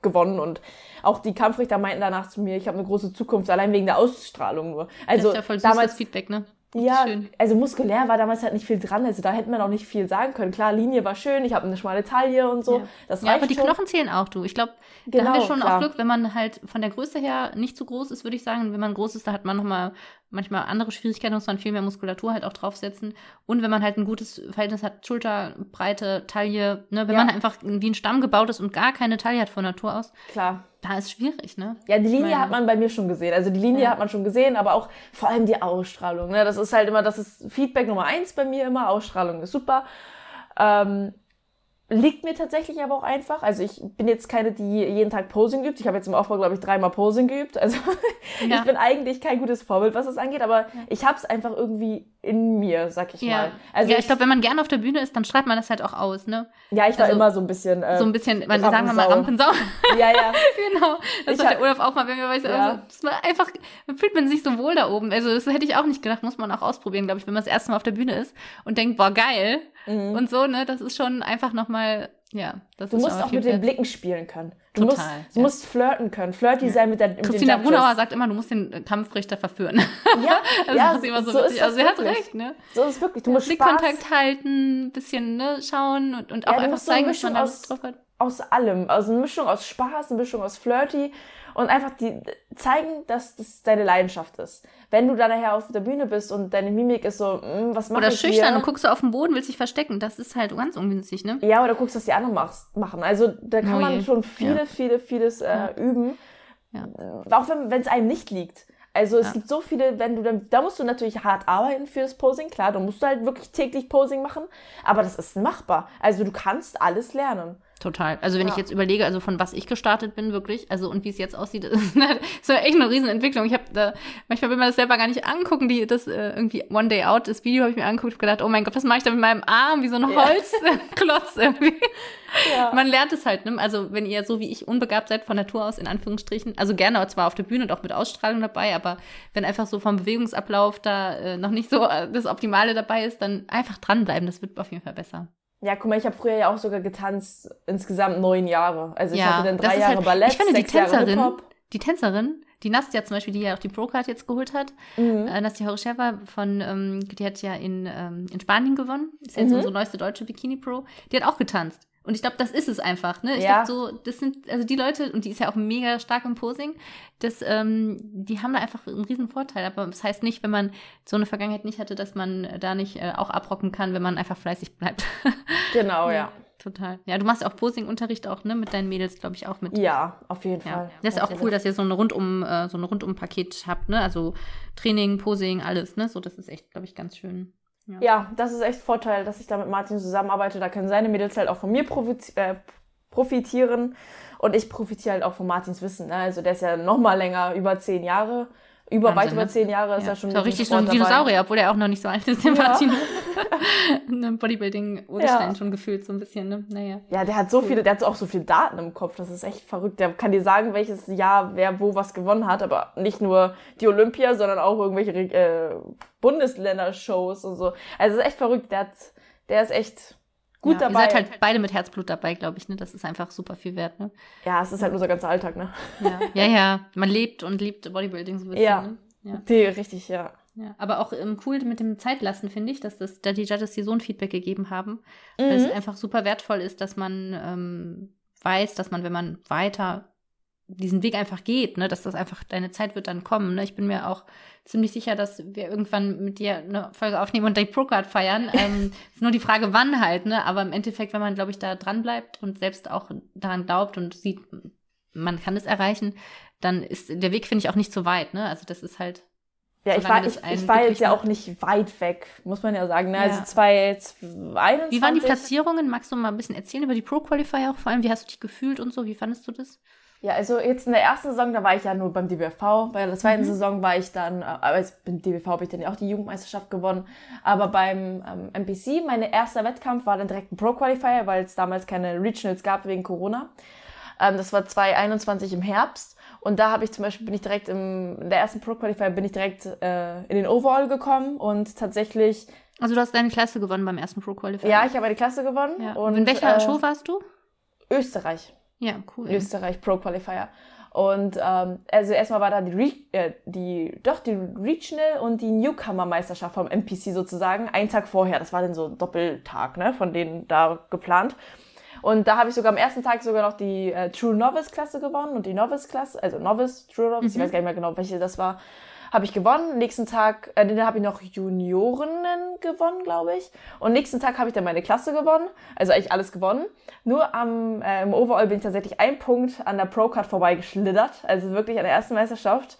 gewonnen und auch die Kampfrichter meinten danach zu mir, ich habe eine große Zukunft, allein wegen der Ausstrahlung nur. Also das ist ja voll süß, damals, Feedback, ne? Ja, schön. also muskulär war damals halt nicht viel dran, also da hätte man auch nicht viel sagen können. Klar, Linie war schön, ich habe eine schmale Taille und so, Ja. das Ja, aber die schon. Knochen zählen auch, du. Ich glaube, da Genau, haben wir schon klar. auch Glück, wenn man halt von der Größe her nicht zu groß ist, würde ich sagen. Wenn man groß ist, da hat man nochmal manchmal andere Schwierigkeiten, muss man viel mehr Muskulatur halt auch draufsetzen. Und wenn man halt ein gutes Verhältnis hat, Schulter, Breite, Taille, ne, wenn Ja. man einfach wie ein Stamm gebaut ist und gar keine Taille hat von Natur aus, Klar. da ist schwierig, ne? Ja, die Linie Meine- hat man bei mir schon gesehen. Also die Linie Ja. hat man schon gesehen, aber auch vor allem die Ausstrahlung. Ne? Das ist halt immer, das ist Feedback Nummer eins bei mir immer. Ausstrahlung ist super. Ähm, liegt mir tatsächlich aber auch einfach. Also ich bin jetzt keine, die jeden Tag Posing übt. Ich habe jetzt im Aufbau, glaube ich, dreimal Posing geübt. Also Ja. ich bin eigentlich kein gutes Vorbild, was das angeht, aber ich habe es einfach irgendwie in mir, sag ich Ja, mal. Also ja ich glaube, wenn man gerne auf der Bühne ist, dann strahlt man das halt auch aus, ne? ja, ich war also immer so ein bisschen. Äh, So ein bisschen, man, sagen wir mal Rampensau. Ja, ja. genau. Das Ich hat der Olaf auch mal, wenn wir weiß, Ja. also, einfach, fühlt man sich so wohl da oben. Also, das hätte ich auch nicht gedacht, muss man auch ausprobieren, glaube ich, wenn man das erste Mal auf der Bühne ist und denkt, boah, geil. Mhm. Und so, ne, das ist schon einfach nochmal, ja, das Du musst auch mit den. Blicken spielen können. Du Total, musst, du ja. musst flirten können. Flirty sein mit der mit Christina. Brunauer sagt immer, du musst den äh, Kampfrichter verführen. Ja, Das ja, ist immer so, so ist Also, sie hat recht, ne? So ist es wirklich. Du musst Spaß Blickkontakt halten, bisschen, ne, schauen und, und auch du einfach so zeigen, dass man da Lust drauf hat. aus allem. Also eine Mischung aus Spaß, eine Mischung aus Flirty und einfach die zeigen, dass das deine Leidenschaft ist. Wenn du dann nachher auf der Bühne bist und deine Mimik ist so, mm, was mache Oder ich schüchtern hier? und guckst du auf den Boden, willst dich verstecken. Das ist halt ganz ungünstig, ne? ja, oder guckst, was die anderen machst, machen. Also da kann Oh man schon viele, Ja. viele, vieles äh, üben. Ja. Auch wenn es einem nicht liegt. Also es gibt so viele, wenn du dann, da musst du natürlich hart arbeiten für das Posing, klar, da musst du halt wirklich täglich Posing machen, aber das ist machbar. Also du kannst alles lernen. Total. Also wenn Ja. ich jetzt überlege, also von was ich gestartet bin, wirklich, also und wie es jetzt aussieht, ist so echt eine Riesenentwicklung. Ich habe da, manchmal will man das selber gar nicht angucken, die das äh, irgendwie One Day Out, das Video habe ich mir angeguckt und gedacht, oh mein Gott, was mache ich da mit meinem Arm, wie so ein Ja. Holzklotz irgendwie. Ja. Man lernt es halt, ne? Also wenn ihr so wie ich unbegabt seid von Natur aus, in Anführungsstrichen, also gerne zwar auf der Bühne und auch mit Ausstrahlung dabei, aber wenn einfach so vom Bewegungsablauf da äh, noch nicht so äh, das Optimale dabei ist, dann einfach dranbleiben, das wird auf jeden Fall besser. Ja, guck mal, ich habe früher ja auch sogar getanzt, insgesamt neun Jahre. Also ich hatte dann das drei ist Jahre halt- Ballett, Ich finde die sechs Jahre Tänzerin, Hip-Hop. die Tänzerin, die Nastja zum Beispiel, die ja auch die Pro-Card jetzt geholt hat, Mhm. äh, Nastja Horicheva von, ähm, die hat ja in, ähm, in Spanien gewonnen, ist jetzt Mhm. unsere neueste deutsche Bikini-Pro, die hat auch getanzt. Und ich glaube, das ist es einfach, ne? Ich Ja. glaube so, das sind, also die Leute, und die ist ja auch mega stark im Posing, das, ähm, die haben da einfach einen riesen Vorteil. Aber das heißt nicht, wenn man so eine Vergangenheit nicht hatte, dass man da nicht äh, auch abrocken kann, wenn man einfach fleißig bleibt. Genau, ja. Total. Ja, du machst ja auch Posing-Unterricht auch, ne? Mit deinen Mädels, glaube ich, auch mit. Ja, auf jeden Ja, Fall. das ist ja auch cool, dass ihr so eine rundum äh, so eine rundum Paket habt, ne? Also Training, Posing, alles, ne? So, das ist echt, glaube ich, ganz schön. Ja, das ist echt Vorteil, dass ich da mit Martin zusammenarbeite. Da können seine Mädels halt auch von mir äh, profitieren. Und ich profitiere halt auch von Martins Wissen. Ne? Also der ist ja noch mal länger, über zehn Jahre. Über, Wahnsinn, weit über ne? zehn Jahre ist Ja. er schon. Ist auch mit dem richtig so ein Sport dabei. Dinosaurier, obwohl er auch noch nicht so alt ist, der Ja. Martin. Ein Bodybuilding-Urstein Ja. schon gefühlt so ein bisschen, ne? Naja. Ja, der hat so viele, der hat auch so viele Daten im Kopf, das ist echt verrückt. Der kann dir sagen, welches Jahr wer wo was gewonnen hat, aber nicht nur die Olympia, sondern auch irgendwelche äh, Bundesländer-Shows und so. Also es ist echt verrückt, der hat, der ist echt gut ja, dabei. Ihr seid halt beide mit Herzblut dabei, glaube ich, ne? Das ist einfach super viel wert, ne? ja, es ist halt unser ganzer Alltag, ne? Ja, ja, ja. Man lebt und liebt Bodybuilding so ein bisschen, Ja. ne? Ja. Die, richtig, ja. Ja, aber auch ähm, cool mit dem Zeitlassen, finde ich, dass das, da die Judges dir so ein Feedback gegeben haben. Weil es Mhm. einfach super wertvoll ist, dass man ähm, weiß, dass man, wenn man weiter diesen Weg einfach geht, ne, dass das einfach, deine Zeit wird dann kommen. Ne? Ich bin mir auch ziemlich sicher, dass wir irgendwann mit dir eine Folge aufnehmen und die Procard feiern. Ähm, ist nur die Frage, wann halt, ne? Aber im Endeffekt, wenn man, glaube ich, da dran bleibt und selbst auch daran glaubt und sieht, man kann es erreichen, dann ist der Weg, finde ich, auch nicht so weit, ne? Also das ist halt. Ja, ich war, ich, ich war jetzt ja auch nicht weit weg, muss man ja sagen. Ne? Ja. Also 2021. Wie waren die Platzierungen? Magst du mal ein bisschen erzählen über die Pro Qualifier auch vor allem? Wie hast du dich gefühlt und so? Wie fandest du das? Ja, also jetzt in der ersten Saison, da war ich ja nur beim DBFV. Bei der zweiten Mhm. Saison war ich dann, äh, also beim DBV habe ich dann ja auch die Jugendmeisterschaft gewonnen. Aber beim ähm, MPC, mein erster Wettkampf war dann direkt ein Pro Qualifier, weil es damals keine Regionals gab wegen Corona. Ähm, das war 2021 im Herbst. Und da habe ich zum Beispiel, bin ich direkt im, in der ersten Pro Qualifier bin ich direkt äh, in den Overall gekommen und tatsächlich, Also du hast deine Klasse gewonnen beim ersten Pro Qualifier. ja, ich habe eine Klasse gewonnen. ja. Und, in welcher äh, Show warst du? Österreich. Ja, cool. Österreich Pro Qualifier. Und ähm, also erstmal war da die, Re äh, die doch die Regional und die Newcomer Meisterschaft vom MPC sozusagen einen Tag vorher. Das war dann so ein Doppeltag, ne, von denen da geplant. Und da habe ich sogar am ersten Tag sogar noch die äh, True Novice Klasse gewonnen und die Novice Klasse, also Novice, True Novice, ich weiß gar nicht mehr genau, welche das war, habe ich gewonnen. Nächsten Tag, äh, dann habe ich noch Juniorinnen gewonnen, glaube ich. Und nächsten Tag habe ich dann meine Klasse gewonnen, also eigentlich alles gewonnen. Nur am äh, im Overall bin ich tatsächlich ein Punkt an der Pro Card vorbeigeschlittert, also wirklich an der ersten Meisterschaft.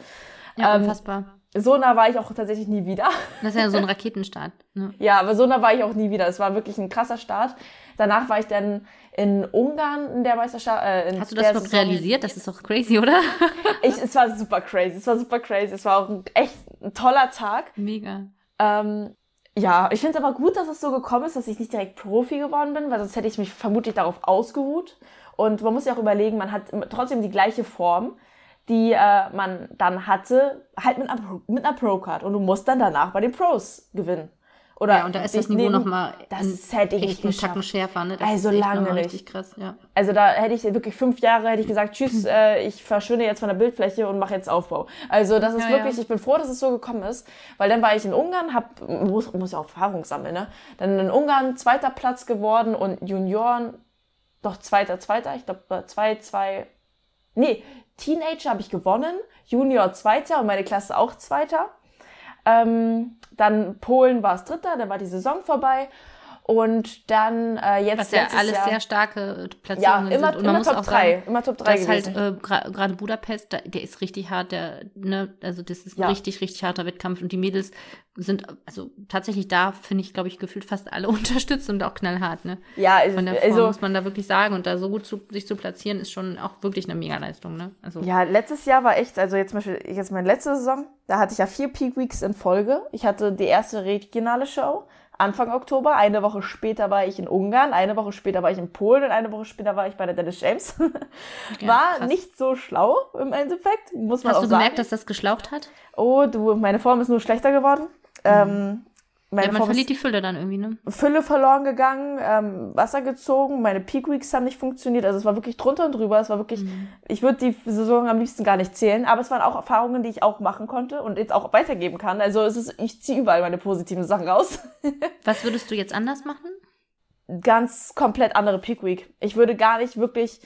ja, ähm, unfassbar. So nah war ich auch tatsächlich nie wieder. Das ist ja so ein Raketenstart. Ne? Ja, aber so nah war ich auch nie wieder. Es war wirklich ein krasser Start. Danach war ich dann in Ungarn in der Meisterschaft. Äh, in Hast du das überhaupt realisiert? Das ist doch crazy, oder? Ich, es war super crazy. Es war super crazy. Es war auch ein echt ein toller Tag. Mega. Ähm, ja, ich finde es aber gut, dass es so gekommen ist, dass ich nicht direkt Profi geworden bin, weil sonst hätte ich mich vermutlich darauf ausgeruht. Und man muss ja auch überlegen, man hat trotzdem die gleiche Form, die äh, man dann hatte, halt mit einer, mit einer Pro-Card. Und du musst dann danach bei den Pros gewinnen. Oder Ja, und da ist das Niveau nochmal Das hätte ich nicht geschafft. Tacken schärfer, ne? Das Also lange nicht. krass, ja. Also da hätte ich wirklich fünf Jahre hätte ich gesagt, tschüss, äh, ich verschwinde jetzt von der Bildfläche und mache jetzt Aufbau. Also das ist Ja, wirklich, ja. ich bin froh, dass es so gekommen ist, weil dann war ich in Ungarn, hab muss, muss ja auch Erfahrung sammeln, ne? Dann in Ungarn zweiter Platz geworden und Junioren doch zweiter, zweiter, ich glaube zwei, zwei, nee, Teenager habe ich gewonnen, Junior zweiter und meine Klasse auch zweiter. Ähm, dann Polen war es dritter, dann war die Saison vorbei. Und dann äh, jetzt Was ja alles Jahr, sehr starke ja, Platzierungen immer, sind. Und man immer muss Top auch 3, sagen, immer Top 3 dass halt gewesen. äh, gra- gerade Budapest, da, der ist richtig hart, der, ne, also das ist ein Ja. richtig, richtig harter Wettkampf und die Mädels sind, also tatsächlich da, finde ich, glaube ich, gefühlt fast alle unterstützt und auch knallhart, ne? ja, also, Von der Form also muss man da wirklich sagen und da so gut zu, sich zu platzieren, ist schon auch wirklich eine Mega-Leistung, ne? Also, Ja, letztes Jahr war echt, also jetzt zum Beispiel, jetzt meine letzte Saison, da hatte ich ja vier Peak Weeks in Folge. Ich hatte die erste regionale Show Anfang Oktober, eine Woche später war ich in Ungarn, eine Woche später war ich in Polen und eine Woche später war ich bei der Dennis James. ja, war krass. nicht so schlau im Endeffekt, muss man Hast auch du sagen. gemerkt, dass das geschlaucht hat? oh, du, meine Form ist nur schlechter geworden. Ähm, meine Ja, man Form verliert die Fülle dann irgendwie, ne? Fülle verloren gegangen, ähm, Wasser gezogen, meine Peak Weeks haben nicht funktioniert. Also es war wirklich drunter und drüber. Es war wirklich, Mhm. ich würde die Saison am liebsten gar nicht zählen, aber es waren auch Erfahrungen, die ich auch machen konnte und jetzt auch weitergeben kann. Also es ist, ich ziehe überall meine positiven Sachen raus. Was würdest du jetzt anders machen? Ganz komplett andere Peak Week. Ich würde gar nicht wirklich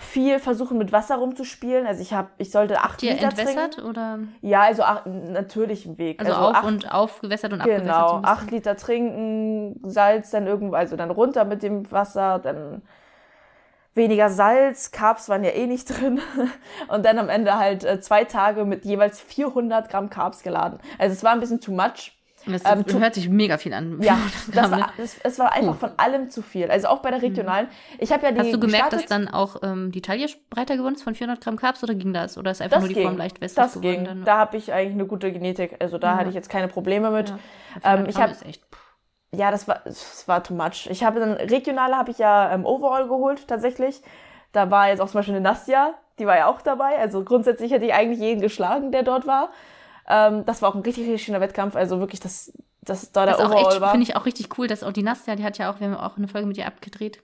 viel versuchen mit Wasser rumzuspielen. Also ich habe, ich sollte acht Dir Liter entwässert trinken. oder? Ja, also ach, natürlichen Weg. Also, auf acht- und aufgewässert und abgewässert. Genau, acht Liter trinken, Salz dann irgendwo, also dann runter mit dem Wasser, dann weniger Salz, Carbs waren ja eh nicht drin und dann am Ende halt äh, zwei Tage mit jeweils 400 Gramm Carbs geladen. Also es war ein bisschen too much. Das Ähm, hört sich mega viel an. Ja, das war, das, es war einfach Puh. von allem zu viel. Also auch bei der regionalen. Ich habe ja die Hast du gemerkt, dass gestartet. dann auch ähm, die Taille breiter geworden ist von 400 Gramm Carbs oder ging das? Oder ist einfach Das nur die ging. Form leicht wässrig Das geworden? ging. Dann? Da habe ich eigentlich eine gute Genetik. Also da Ja. hatte ich jetzt keine Probleme mit. Ja. Ähm, 400 ich Gramm hab- ist echt, pff. Ja, das war, das war too much. Ich habe dann, regionale habe ich ja ähm, Overall geholt, tatsächlich. Da war jetzt auch zum Beispiel eine Nastja, die war ja auch dabei. Also grundsätzlich hätte ich eigentlich jeden geschlagen, der dort war. Ähm, das war auch ein richtig, richtig schöner Wettkampf. Also wirklich, das, das da der Das auch Overall echt, war. finde ich auch richtig cool, dass auch die Nastja, die hat ja auch, wir haben auch eine Folge mit ihr abgedreht.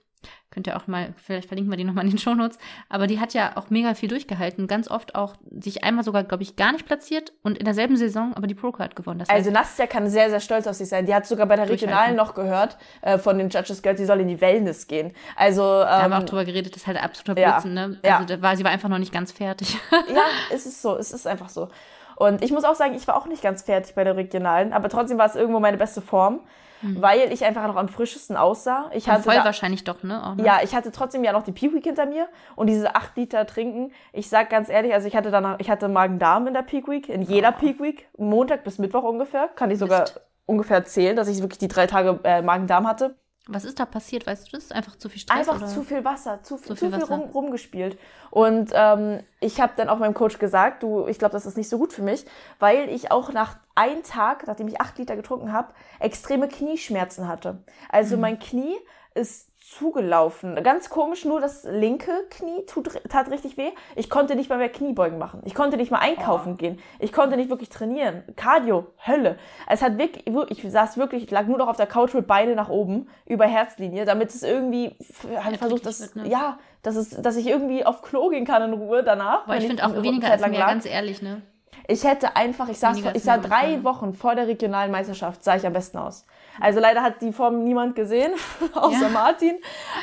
Könnt ihr auch mal, vielleicht verlinken wir die nochmal in den Shownotes. Aber die hat ja auch mega viel durchgehalten. Ganz oft auch sich einmal sogar, glaube ich, gar nicht platziert und in derselben Saison aber die Pro-Card gewonnen. Das Also heißt, Nastja kann sehr, sehr stolz auf sich sein. Die hat sogar bei der. Regionalen noch gehört äh, von den Judges gehört, sie soll in die Wellness gehen. Also da haben wir auch ähm, drüber geredet, das ist halt absoluter ja, Blödsinn, ne? ja. Also da war, sie war einfach noch nicht ganz fertig. ja, es ist so, es ist einfach so. Und ich muss auch sagen, ich war auch nicht ganz fertig bei der Regionalen, aber trotzdem war es irgendwo meine beste Form, weil ich einfach noch am frischesten aussah. Ich hatte voll da, wahrscheinlich doch, ne? Auch, ne? ja, ich hatte trotzdem ja noch die Peak Week hinter mir und diese acht Liter trinken. Ich sag ganz ehrlich, also ich hatte danach, ich hatte Magen-Darm in der Peak Week, in jeder Peak Week, Montag bis Mittwoch ungefähr, kann ich sogar Mist. ungefähr zählen, dass ich wirklich die drei Tage äh, Magen-Darm hatte. Was ist da passiert? Weißt du das? Einfach zu viel Stress? Einfach oder? zu viel Wasser, zu, Zu zu viel viel, Wasser. rum, rumgespielt. Und ähm, ich habe dann auch meinem Coach gesagt, du, ich glaube, das ist nicht so gut für mich, weil ich auch nach einem Tag, nachdem ich acht Liter getrunken habe, extreme Knieschmerzen hatte. Mhm. Also mein Knie ist zugelaufen. Ganz komisch, nur das linke Knie tut, tat richtig weh. Ich konnte nicht mal mehr Kniebeugen machen. Ich konnte nicht mal einkaufen Oh. gehen. Ich konnte nicht wirklich trainieren. Cardio, Hölle. Es hat wirklich, ich saß wirklich, ich lag nur noch auf der Couch mit Beine nach oben über Herzlinie, damit es irgendwie, habe versucht, dass, wird, ne? ja, dass es, dass ich irgendwie auf Klo gehen kann in Ruhe danach. Aber wenn ich finde auch weniger Zeit ist lang mehr, lag. ganz ehrlich, ne? Ich hätte einfach, ich saß, Weniger ich sah drei. Wochen vor der regionalen Meisterschaft, sah ich am besten aus. Also leider hat die Form niemand gesehen, außer Ja. Martin.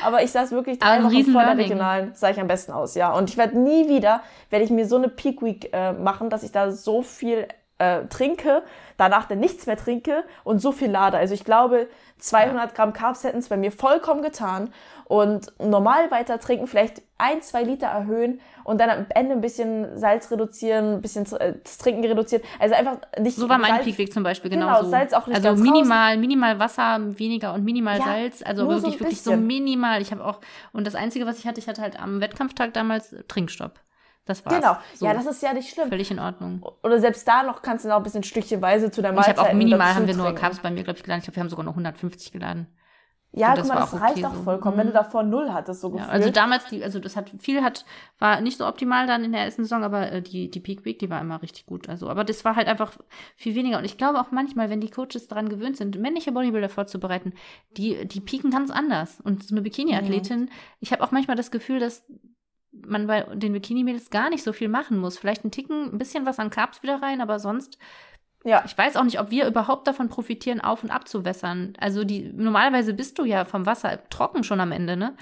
Aber ich saß wirklich Aber drei ein Wochen vor der regionalen, sah ich am besten aus, ja. Und ich werde nie wieder, werde ich mir so eine Peak Week äh, machen, dass ich da so viel äh, trinke, danach dann nichts mehr trinke und so viel lade. Also ich glaube, 200 Gramm Carbs hätten es bei mir vollkommen getan und normal weiter trinken, vielleicht ein, zwei Liter erhöhen und dann am Ende ein bisschen Salz reduzieren, ein bisschen äh, das Trinken reduzieren. Also einfach nicht So war mein Salz- Peakweg zum Beispiel Genau, genau, so. Salz auch nicht Also minimal, minimal Wasser, weniger und minimal Ja, Salz. Also nur so wirklich, wirklich so minimal. Ich habe auch, und das Einzige, was ich hatte, ich hatte halt am Wettkampftag damals Trinkstopp. Das war's. Genau. So, Ja, das ist ja nicht schlimm. völlig in Ordnung. Oder selbst da noch kannst du noch ein bisschen stückchenweise zu der Und ich Mahlzeit habe auch minimal, haben wir nur. Carbs bei mir, glaube ich, geladen. Ich glaube, wir haben sogar noch 150 geladen. Ja, guck das mal, war das reicht okay auch so. vollkommen, wenn du Mhm. davor null hattest, so Ja, gefühlt. also damals, die, also das hat viel hat, war nicht so optimal dann in der ersten Saison, aber äh, die, die Peak Week, die war immer richtig gut. Also, aber das war halt einfach viel weniger. Und ich glaube auch manchmal, wenn die Coaches daran gewöhnt sind, männliche Bodybuilder vorzubereiten, die, die pieken ganz anders. Und so eine Bikini-Athletin, ich habe auch manchmal das Gefühl, dass man bei den Bikini-Mädels gar nicht so viel machen muss. Vielleicht ein Ticken, ein bisschen was an Carbs wieder rein, aber sonst ja. ich weiß auch nicht, ob wir überhaupt davon profitieren, auf und abzuwässern. Also die normalerweise bist du ja vom Wasser trocken schon am Ende, ne?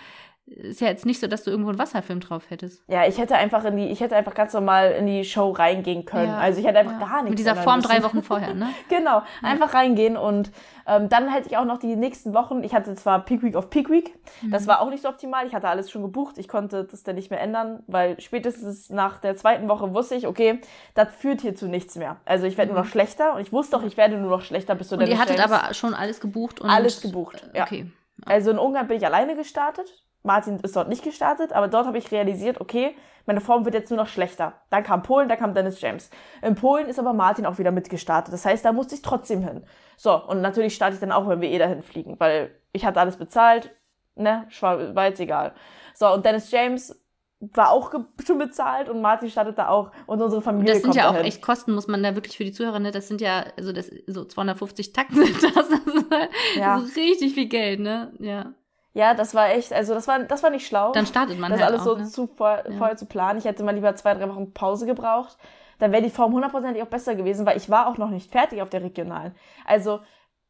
Ist ja jetzt nicht so, dass du irgendwo einen Wasserfilm drauf hättest. Ja, ich hätte einfach in die, ich hätte einfach ganz normal in die Show reingehen können. Ja, also ich hätte einfach ja. gar nichts. Mit dieser Form müssen. drei Wochen vorher, ne? Genau, einfach reingehen und ähm, dann hätte ich auch noch die nächsten Wochen, ich hatte zwar Peak Week auf Peak Week, Mhm. das war auch nicht so optimal, ich hatte alles schon gebucht, ich konnte das dann nicht mehr ändern, weil spätestens nach der zweiten Woche wusste ich, okay, das führt hier zu nichts mehr. Also ich werde nur noch schlechter und ich wusste auch, ich werde nur noch schlechter bis zu Mhm. Und der ihr hattet aber schon alles gebucht und Alles gebucht, ja. Okay. Also in Ungarn bin ich alleine gestartet. Martin ist dort nicht gestartet, aber dort habe ich realisiert, okay, meine Form wird jetzt nur noch schlechter. Dann kam Polen, dann kam Dennis James. In Polen ist aber Martin auch wieder mitgestartet. Das heißt, da musste ich trotzdem hin. So, und natürlich starte ich dann auch, wenn wir eh dahin fliegen, weil ich hatte alles bezahlt, ne, war, jetzt egal. So, und Dennis James war auch schon bezahlt und Martin startet da auch und unsere Familie das sind ja auch dahin. echt Kosten, muss man da wirklich für die Zuhörer, ne? Das sind ja, also das so 250 Takten sind das. Das ist, halt, Ja. das ist richtig viel Geld, ne? Ja. Ja, das war echt, also das war, das war nicht schlau. Dann startet man das halt alles auch, so ne? zu vor, Ja. vorher zu planen. Ich hätte mal lieber zwei, drei Wochen Pause gebraucht. Dann wäre die Form hundertprozentig auch besser gewesen, weil ich war auch noch nicht fertig auf der regionalen. Also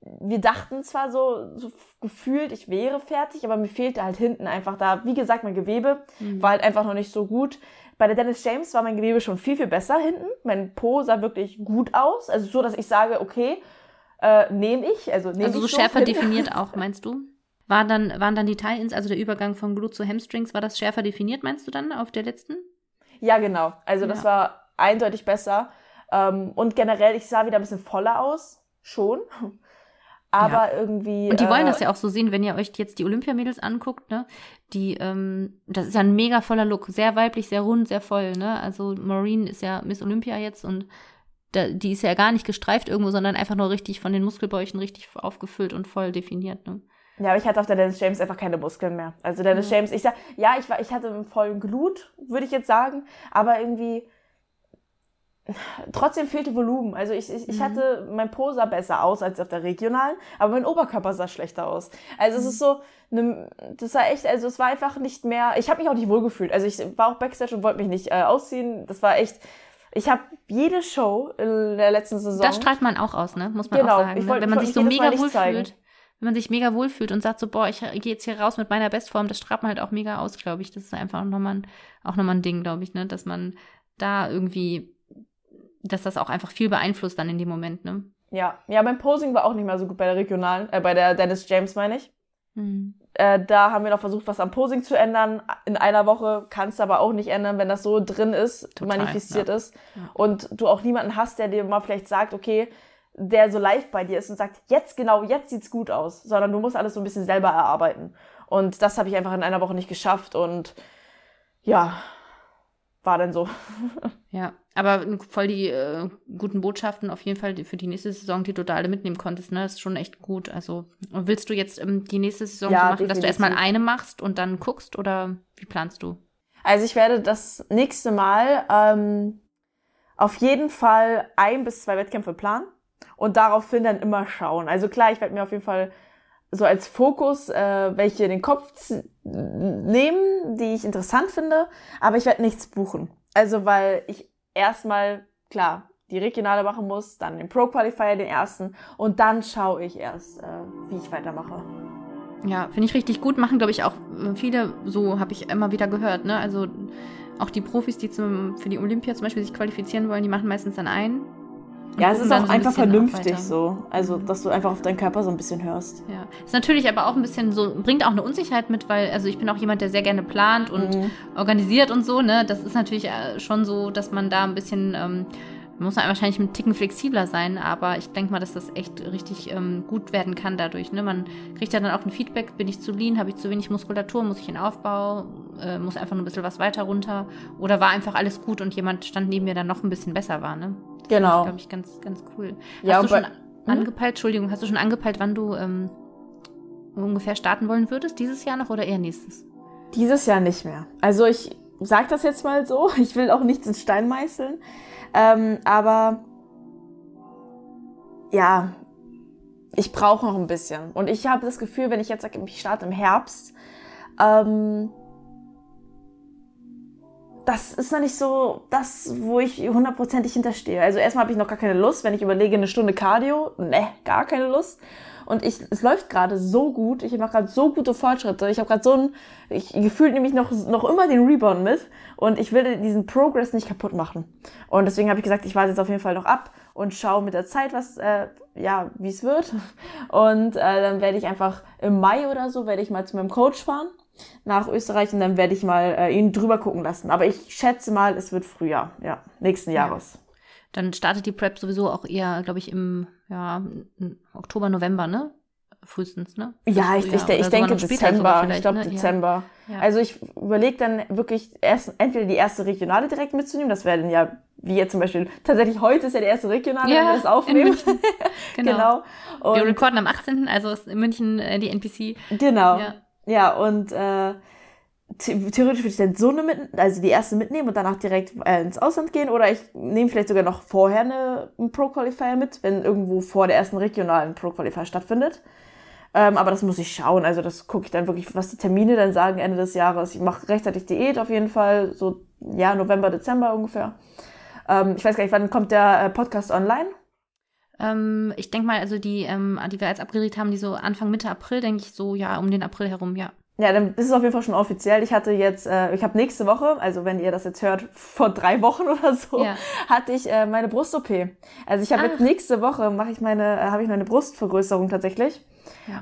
wir dachten zwar so, so gefühlt, ich wäre fertig, aber mir fehlte halt hinten einfach da, wie gesagt, mein Gewebe Mhm. war halt einfach noch nicht so gut. Bei der Dennis James war mein Gewebe schon viel, viel besser hinten. Mein Po sah wirklich gut aus. Also so, dass ich sage, okay, äh, nehme ich. Also, nehm Also so ich schärfer hin. definiert auch, meinst du? War dann, waren dann die Tie-Ins, also der Übergang von Glut zu Hamstrings, war das schärfer definiert, meinst du dann, auf der letzten? Ja, genau. Also das Ja. war eindeutig besser. Ähm, und generell, ich sah wieder ein bisschen voller aus. schon. Aber ja. irgendwie. Und die wollen äh, das ja auch so sehen, wenn ihr euch jetzt die Olympiamädels anguckt, ne? Die, ähm, das ist ja ein mega voller Look. Sehr weiblich, sehr rund, sehr voll, ne? Also Maureen ist ja Miss Olympia jetzt und da, die ist ja gar nicht gestreift irgendwo, sondern einfach nur richtig von den Muskelbäuchen richtig aufgefüllt und voll definiert, ne? Ja, aber ich hatte auf der Dennis James einfach keine Muskeln mehr. Also Dennis mhm. James, ich sag, ja, ich war, ich hatte einen vollen Glut, würde ich jetzt sagen, aber irgendwie trotzdem fehlte Volumen. Also ich, ich, ich mhm. hatte, mein Po sah besser aus als auf der regionalen, aber mein Oberkörper sah schlechter aus. Also mhm. es ist so, ne, das war echt, also es war einfach nicht mehr, ich habe mich auch nicht wohlgefühlt. Also ich war auch Backstage und wollte mich nicht äh, ausziehen. Das war echt, ich habe jede Show in der letzten Saison. Das strahlt man auch aus, ne? Muss man genau, auch sagen. Ne? Wenn man sich so mega wohl fühlt. Wenn man sich mega wohl fühlt und sagt so, boah, ich gehe jetzt hier raus mit meiner Bestform, das strahlt man halt auch mega aus, glaube ich. Das ist einfach nochmal auch nochmal ein Ding, glaube ich, ne? Dass man da irgendwie dass das auch einfach viel beeinflusst dann in dem Moment, ne? Ja, ja, beim Posing war auch nicht mehr so gut bei der regionalen, äh, bei der Dennis James meine ich. Mhm. Äh, da haben wir noch versucht, was am Posing zu ändern. In einer Woche kannst du aber auch nicht ändern, wenn das so drin ist, Total, manifestiert ja. ist. Ja. Und du auch niemanden hast, der dir mal vielleicht sagt, okay, der so live bei dir ist und sagt, jetzt genau, jetzt sieht's gut aus, sondern du musst alles so ein bisschen selber erarbeiten. Und das habe ich einfach in einer Woche nicht geschafft und ja, war dann so. ja, aber voll die äh, guten Botschaften auf jeden Fall für die nächste Saison, die du da alle mitnehmen konntest, ne? Das ist schon echt gut. Also willst du jetzt ähm, die nächste Saison ja, so machen, definitiv. dass du erstmal eine machst und dann guckst oder wie planst du? Also ich werde das nächste Mal ähm, auf jeden Fall ein bis zwei Wettkämpfe planen und daraufhin dann immer schauen. Also klar, ich werde mir auf jeden Fall so als Fokus äh, welche in den Kopf nehmen, die ich interessant finde, aber ich werde nichts buchen. Also weil ich erstmal, klar, die Regionale machen muss, dann den Pro Qualifier, den ersten und dann schaue ich erst, äh, wie ich weitermache. Ja, finde ich richtig gut. Machen, glaube ich, auch viele, so habe ich immer wieder gehört, ne? Also auch die Profis, die zum, für die Olympia zum Beispiel sich qualifizieren wollen, die machen meistens dann ein ja, es ist auch so einfach ein vernünftig so. Also, dass du einfach auf deinen Körper so ein bisschen hörst. Ja. Ist natürlich aber auch ein bisschen so, bringt auch eine Unsicherheit mit, weil, also ich bin auch jemand, der sehr gerne plant und mhm. organisiert und so, ne? Das ist natürlich äh, schon so, dass man da ein bisschen, ähm, muss man wahrscheinlich einen Ticken flexibler sein, aber ich denke mal, dass das echt richtig ähm, gut werden kann dadurch. Ne? Man kriegt ja dann auch ein Feedback, bin ich zu lean, habe ich zu wenig Muskulatur, muss ich in Aufbau, äh, muss einfach nur ein bisschen was weiter runter oder war einfach alles gut und jemand stand neben mir, der noch ein bisschen besser war. Ne? Genau. glaube ich, ganz, ganz cool. Ja, hast du schon hm? angepeilt, Entschuldigung, hast du schon angepeilt, wann du ähm, ungefähr starten wollen würdest? Dieses Jahr noch oder eher nächstes? Dieses Jahr nicht mehr. Also ich sag das jetzt mal so. Ich will auch nichts in Stein meißeln. Ähm, aber ja, ich brauche noch ein bisschen. Und ich habe das Gefühl, wenn ich jetzt sage, ich starte im Herbst, ähm, das ist noch nicht so das, wo ich hundertprozentig hinterstehe. Also erstmal habe ich noch gar keine Lust, wenn ich überlege, eine Stunde Cardio, ne, gar keine Lust. Und ich, es läuft gerade so gut, ich mache gerade so gute Fortschritte. Ich habe gerade so ein, ich gefühlt nämlich noch, noch immer den Rebound mit und ich will diesen Progress nicht kaputt machen. Und deswegen habe ich gesagt, ich warte jetzt auf jeden Fall noch ab und schaue mit der Zeit, was, äh, ja, wie es wird. Und äh, dann werde ich einfach im Mai oder so, werde ich mal zu meinem Coach fahren nach Österreich und dann werde ich mal äh, ihn drüber gucken lassen. Aber ich schätze mal, es wird Frühjahr, ja, nächsten Jahres. Ja. Dann startet die Prep sowieso auch eher, glaube ich, im ja, Oktober, November, ne? Frühestens, ne? Ja, ich, ich, ich denke Dezember. Ich glaube ne? Dezember. Ja. Also ich überlege dann wirklich erst entweder die erste Regionale direkt mitzunehmen, das wäre dann ja, wie jetzt zum Beispiel, tatsächlich heute ist ja die erste Regionale, ja, wenn wir das aufnehmen. genau. genau. Wir recorden am 18., also ist in München äh, die NPC. Genau. Ja. Ja, und äh, theoretisch würde ich dann so eine mit, also die erste mitnehmen und danach direkt äh, ins Ausland gehen oder ich nehme vielleicht sogar noch vorher eine, einen Pro-Qualifier mit, wenn irgendwo vor der ersten regionalen Pro-Qualifier stattfindet. Ähm, aber das muss ich schauen. Also das gucke ich dann wirklich, was die Termine dann sagen Ende des Jahres. Ich mache rechtzeitig Diät auf jeden Fall, so ja, November, Dezember ungefähr. Ähm, ich weiß gar nicht, wann kommt der äh, Podcast online? Ähm, ich denke mal, also die, ähm, die wir jetzt abgeredet haben, die so Anfang Mitte April, denke ich so, ja, um den April herum, ja. Ja, dann ist es auf jeden Fall schon offiziell. Ich hatte jetzt, äh, ich habe nächste Woche, also wenn ihr das jetzt hört, vor drei Wochen oder so, ja. hatte ich äh, meine Brust-OP. Also ich habe jetzt nächste Woche mache ich meine, äh, habe ich meine Brustvergrößerung tatsächlich.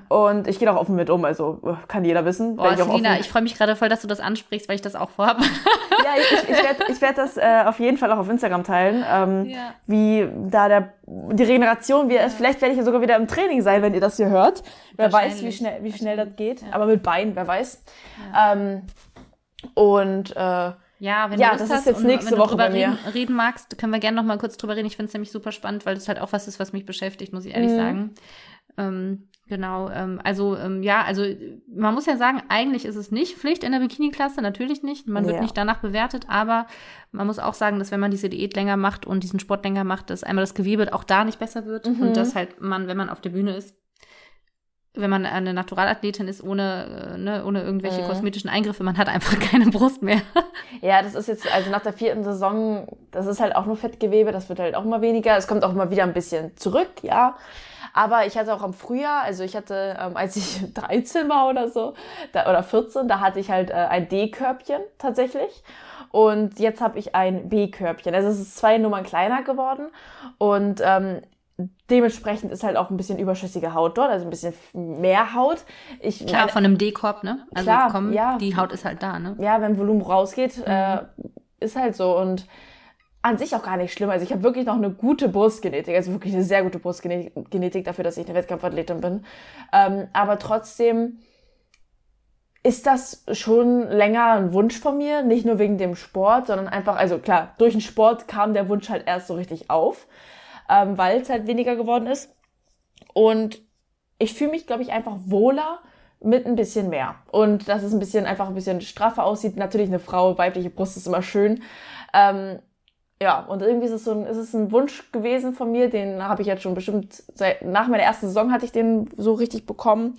Und ich gehe auch offen mit um, also äh, kann jeder wissen. Boah, ich, Selina, ich freue mich gerade voll, dass du das ansprichst, weil ich das auch vorhabe. ja, ich, ich werde ich werd das äh, auf jeden Fall auch auf Instagram teilen, ähm, Ja. wie da der, die Regeneration, wie es, vielleicht werde ich ja sogar wieder im Training sein, wenn ihr das hier hört. Wer weiß, wie schnell, wie schnell das geht. Aber mit Beinen, wer weiß. Ähm, und äh, Ja, wenn Ja, du Lust das ist jetzt nächste Woche drüber bei mir. Reden, reden magst, können wir gerne noch mal kurz drüber reden. Ich finde es nämlich super spannend, weil das halt auch was ist, was mich beschäftigt, muss ich ehrlich Mhm. sagen. Ähm, genau, ähm, also ähm, ja, also man muss ja sagen, eigentlich ist es nicht Pflicht in der Bikini-Klasse, natürlich nicht. Man wird Ja. nicht danach bewertet, aber man muss auch sagen, dass wenn man diese Diät länger macht und diesen Sport länger macht, dass einmal das Gewebe auch da nicht besser wird Mhm. und dass halt man, wenn man auf der Bühne ist, wenn man eine Naturalathletin ist, ohne, äh, ne, ohne irgendwelche Mhm. kosmetischen Eingriffe, man hat einfach keine Brust mehr. Ja, das ist jetzt, also nach der vierten Saison, das ist halt auch nur Fettgewebe, das wird halt auch immer weniger. Es kommt auch immer wieder ein bisschen zurück, ja. Aber ich hatte auch im Frühjahr, also ich hatte, ähm, als ich 13 war oder so, da, oder 14, da hatte ich halt äh, ein D-Körbchen tatsächlich. Und jetzt habe ich ein B-Körbchen. Also es ist zwei Nummern kleiner geworden. Und ähm, dementsprechend ist halt auch ein bisschen überschüssige Haut dort, also ein bisschen mehr Haut. Ich, Klar, meine- von einem D-Korb, ne? Also Klar, komm, ja. die Haut ist halt da, ne? ja, wenn Volumen rausgeht, äh, Mhm. ist halt so. Und an sich auch gar nicht schlimm. Also ich habe wirklich noch eine gute Brustgenetik, also wirklich eine sehr gute Brustgenetik Genetik dafür, dass ich eine Wettkampfathletin bin. Ähm, aber trotzdem ist das schon länger ein Wunsch von mir, nicht nur wegen dem Sport, sondern einfach, also klar, durch den Sport kam der Wunsch halt erst so richtig auf, ähm, weil es halt weniger geworden ist. Und ich fühle mich, glaube ich, einfach wohler mit ein bisschen mehr. Und dass es ein bisschen einfach ein bisschen straffer aussieht. Natürlich eine Frau, weibliche Brust ist immer schön. Ähm, ja, und irgendwie ist es so ein, ist es ein Wunsch gewesen von mir, den habe ich jetzt schon bestimmt seit nach meiner ersten Saison hatte ich den so richtig bekommen.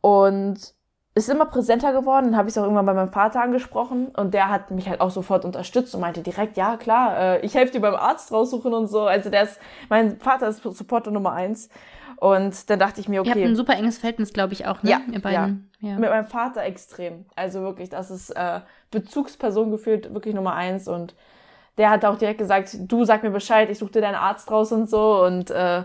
Und ist immer präsenter geworden. Dann habe ich es auch irgendwann bei meinem Vater angesprochen und der hat mich halt auch sofort unterstützt und meinte direkt, ja klar, äh, ich helfe dir beim Arzt raussuchen und so. Also der ist, mein Vater ist Supporter Nummer eins. Und dann dachte ich mir, Ihr habt okay, ein super enges Verhältnis, glaube ich, auch, ne? Ja, Ihr beiden. Ja. mit meinem Vater extrem. Also wirklich, das ist äh, Bezugsperson gefühlt wirklich Nummer eins und der hat auch direkt gesagt, du sag mir Bescheid, ich such dir deinen Arzt raus und so und äh,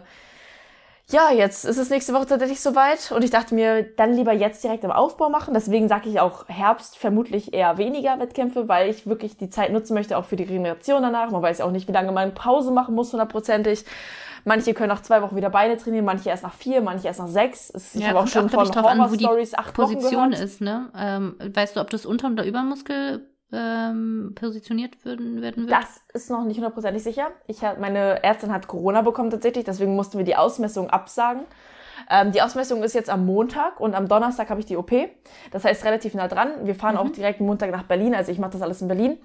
ja, jetzt ist es nächste Woche tatsächlich soweit und ich dachte mir, dann lieber jetzt direkt im Aufbau machen. Deswegen sage ich auch Herbst vermutlich eher weniger Wettkämpfe, weil ich wirklich die Zeit nutzen möchte, auch für die Regeneration danach. Man weiß ja auch nicht, wie lange man Pause machen muss, hundertprozentig. Manche können nach zwei Wochen wieder Beine trainieren, manche erst nach vier, manche erst nach sechs. Ich Ja, habe auch schon von an, Horror-Stories acht Wochen Position gehört. ist, ne? Ähm, weißt du, ob das Unter- oder Übermuskel ähm, positioniert werden, werden wird? Das ist noch nicht hundertprozentig sicher. Ich hab, meine Ärztin hat Corona bekommen tatsächlich, deswegen mussten wir die Ausmessung absagen. Ähm, die Ausmessung ist jetzt am Montag und am Donnerstag habe ich die OP. Das heißt relativ nah dran. Wir fahren Mhm. auch direkt Montag nach Berlin, also ich mache das alles in Berlin.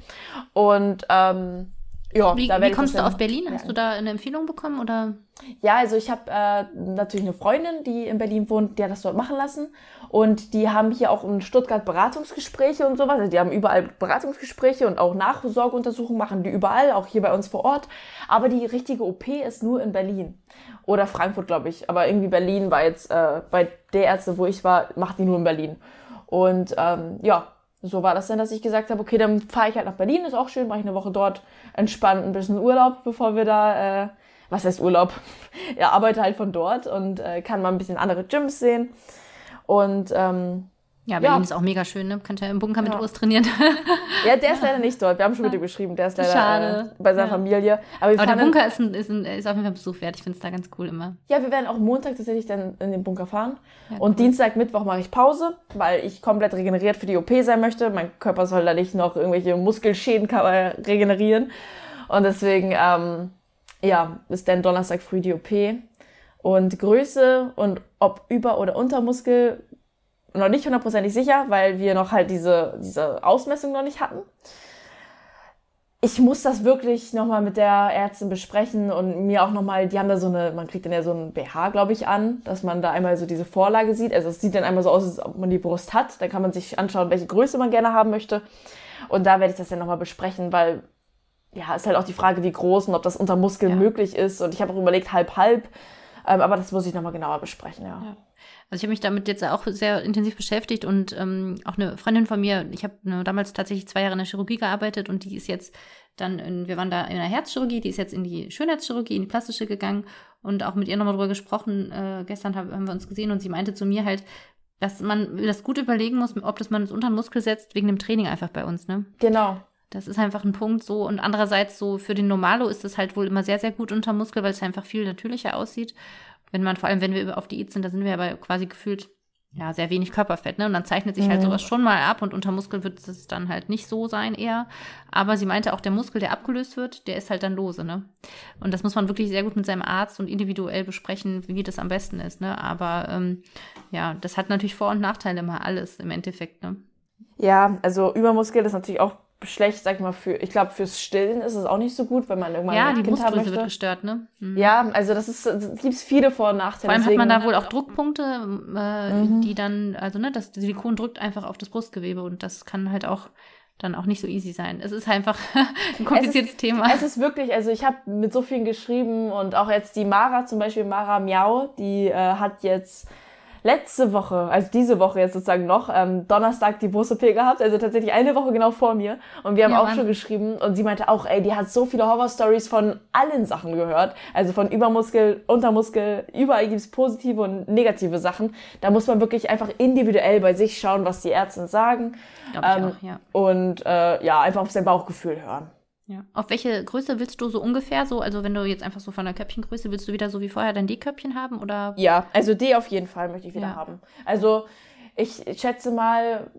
Und ähm, ja, wie wie kommst du auf Berlin? Hast Ja. du da eine Empfehlung bekommen oder? Ja, also ich habe äh, natürlich eine Freundin, die in Berlin wohnt, die hat das dort machen lassen. Und die haben hier auch in Stuttgart Beratungsgespräche und sowas. Also die haben überall Beratungsgespräche und auch Nachsorgeuntersuchungen machen die überall, auch hier bei uns vor Ort. Aber die richtige OP ist nur in Berlin. Oder Frankfurt, glaube ich. Aber irgendwie Berlin war jetzt, äh, bei der Ärzte, wo ich war, macht die nur in Berlin. Und ähm, ja, so war das dann, dass ich gesagt habe, okay, dann fahre ich halt nach Berlin, ist auch schön, mache ich eine Woche dort, entspannt ein bisschen Urlaub, bevor wir da, äh, was heißt Urlaub? ja, arbeite halt von dort und äh, kann mal ein bisschen andere Gyms sehen. Und ähm, Ja, Berlin Ja. ist auch mega schön, ne? Könnt ihr im Bunker mit Ja. Urs trainieren. ja, der ist leider nicht dort. Wir haben schon mit ihm geschrieben, der ist leider Schade. Äh, bei seiner Ja. Familie. Aber, Aber der Bunker ist, ein, ist, ein, ist auf jeden Fall Besuch wert. Ich finde es da ganz cool immer. Ja, wir werden auch Montag tatsächlich dann in den Bunker fahren. Ja, und cool. Dienstag, Mittwoch mache ich Pause, weil ich komplett regeneriert für die OP sein möchte. Mein Körper soll da nicht noch irgendwelche Muskelschäden äh, regenerieren. Und deswegen, ähm, ja, ist dann Donnerstag früh die OP. Und Größe und ob Über- oder Untermuskel noch nicht hundertprozentig sicher, weil wir noch halt diese, diese Ausmessung noch nicht hatten. Ich muss das wirklich nochmal mit der Ärztin besprechen und mir auch nochmal, die haben da so eine, man kriegt dann ja so ein BH, glaube ich, an, dass man da einmal so diese Vorlage sieht. Also es sieht dann einmal so aus, als ob man die Brust hat. Dann kann man sich anschauen, welche Größe man gerne haben möchte. Und da werde ich das dann nochmal besprechen, weil ja, ist halt auch die Frage, wie groß und ob das unter Muskel Ja. möglich ist. Und ich habe auch überlegt, halb, halb. Ähm, aber das muss ich nochmal genauer besprechen, ja. ja. Also ich habe mich damit jetzt auch sehr intensiv beschäftigt und ähm, auch eine Freundin von mir, ich habe ne, damals tatsächlich zwei Jahre in der Chirurgie gearbeitet und die ist jetzt dann, in, wir waren da in der Herzchirurgie, die ist jetzt in die Schönheitschirurgie, in die plastische gegangen und auch mit ihr nochmal drüber gesprochen. Äh, gestern hab, haben wir uns gesehen und sie meinte zu mir halt, dass man das gut überlegen muss, ob das man es unter den Muskel setzt, wegen dem Training einfach bei uns, ne? Genau. Das ist einfach ein Punkt so. Und andererseits so für den Normalo ist es halt wohl immer sehr, sehr gut unter Muskel, weil es einfach viel natürlicher aussieht. Wenn man, vor allem wenn wir auf Diät sind, da sind wir aber quasi gefühlt ja, sehr wenig Körperfett, ne? Und dann zeichnet sich halt mhm. sowas schon mal ab und unter Muskel wird es dann halt nicht so sein eher. Aber sie meinte auch, der Muskel, der abgelöst wird, der ist halt dann lose, ne? Und das muss man wirklich sehr gut mit seinem Arzt und individuell besprechen, wie das am besten ist, ne? Aber ähm, ja, das hat natürlich Vor- und Nachteile immer alles im Endeffekt, ne? Ja, also Übermuskel ist natürlich auch schlecht, sag ich mal, für, ich glaube, fürs Stillen ist es auch nicht so gut, wenn man irgendwann ja, ein die Kind haben möchte. wird gestört, ne? Mhm. Ja, also das ist, gibt es viele Vor- und Nachteile. Vor allem deswegen, hat man da wohl auch Druckpunkte, äh, Mhm. die dann, also ne, das Silikon drückt einfach auf das Brustgewebe und das kann halt auch dann auch nicht so easy sein. Es ist einfach ein kompliziertes es ist, Thema. Es ist wirklich, also ich habe mit so vielen geschrieben und auch jetzt die Mara zum Beispiel, Mara Miau, die äh, hat jetzt letzte Woche, also diese Woche jetzt sozusagen noch, ähm, Donnerstag die Brust-OP gehabt, also tatsächlich eine Woche genau vor mir. Und wir haben Ja, auch Wahnsinn. schon geschrieben und sie meinte auch, ey, die hat so viele Horror-Stories von allen Sachen gehört. Also von Übermuskel, Untermuskel, überall gibt's positive und negative Sachen. Da muss man wirklich einfach individuell bei sich schauen, was die Ärzte sagen. Ähm, auch, ja. Und äh, ja, einfach auf sein Bauchgefühl hören. Ja. Auf welche Größe willst du so ungefähr so? Also wenn du jetzt einfach so von der Köpfchengröße, willst du wieder so wie vorher dein D-Köpfchen haben oder? Ja, also die auf jeden Fall möchte ich wieder Ja. haben. Also ich schätze mal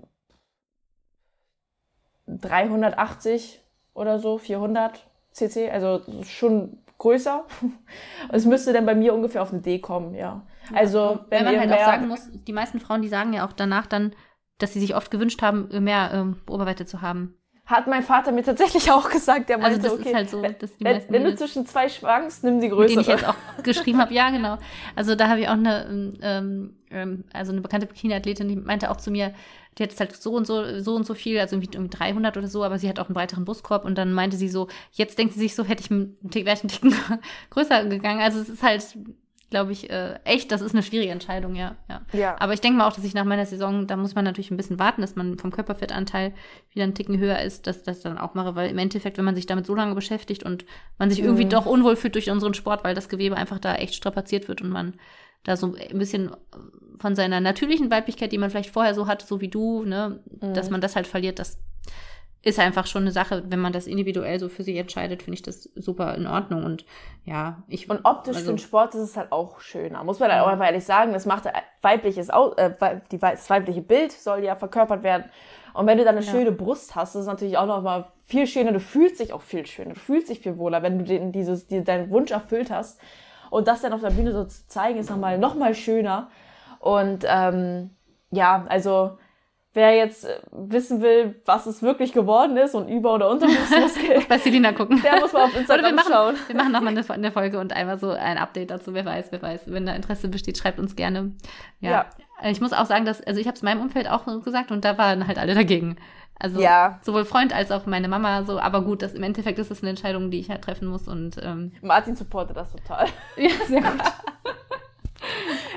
380 oder so, 400 cc, also schon größer. Es müsste dann bei mir ungefähr auf eine D kommen, ja. Also wenn, Wenn man halt auch sagen muss, die meisten Frauen, die sagen ja auch danach dann, dass sie sich oft gewünscht haben, mehr ähm, Oberweite zu haben. Hat mein Vater mir tatsächlich auch gesagt, der Also meinte, das okay, ist halt so, dass die wenn, wenn du zwischen zwei schwankst, nimm die größere. denen ich jetzt auch geschrieben habe. Ja, genau. Also da habe ich auch eine, ähm, ähm, also eine bekannte Bikini-Athletin, die meinte auch zu mir, die hat jetzt halt so und so, so und so viel, also irgendwie, irgendwie 300 oder so, aber sie hat auch einen breiteren Brustkorb und dann meinte sie so, jetzt denkt sie sich so, hätte ich einen Tick, wäre ich einen Ticken größer gegangen. Also es ist halt, glaube ich, äh, echt, das ist eine schwierige Entscheidung, ja. ja. ja. Aber ich denke mal auch, dass ich nach meiner Saison, da muss man natürlich ein bisschen warten, dass man vom Körperfettanteil wieder einen Ticken höher ist, dass das dann auch mache, weil im Endeffekt, wenn man sich damit so lange beschäftigt und man sich irgendwie Mhm. doch unwohl fühlt durch unseren Sport, weil das Gewebe einfach da echt strapaziert wird und man da so ein bisschen von seiner natürlichen Weiblichkeit, die man vielleicht vorher so hatte, so wie du, ne, Mhm. dass man das halt verliert, das ist einfach schon eine Sache, wenn man das individuell so für sich entscheidet, finde ich das super in Ordnung und ja, ich Und optisch also- für den Sport ist es halt auch schöner. Muss man halt auch einfach ehrlich sagen, das macht weibliches, äh, die, das weibliche Bild soll ja verkörpert werden. Und wenn du dann eine Ja. schöne Brust hast, ist es natürlich auch noch mal viel schöner. Du fühlst dich auch viel schöner. Du fühlst dich viel wohler, wenn du den, dieses, die, deinen Wunsch erfüllt hast. Und das dann auf der Bühne so zu zeigen, ist nochmal noch mal schöner. Und ähm, ja, also wer jetzt äh, wissen will, was es wirklich geworden ist und Über- oder Unterbrustmuskel, bei Selina gucken. der muss mal auf Oder wir Instagram machen, schauen. wir machen nochmal eine, eine Folge und einmal so ein Update dazu. Wer weiß, wer weiß. Wenn da Interesse besteht, schreibt uns gerne. Ja. Ja. Ich muss auch sagen, dass, also ich habe es meinem Umfeld auch gesagt und da waren halt alle dagegen. Also Ja. sowohl Freund als auch meine Mama so, aber gut, das, im Endeffekt ist das eine Entscheidung, die ich halt treffen muss und ähm, Martin supportet das total. ja, sehr gut.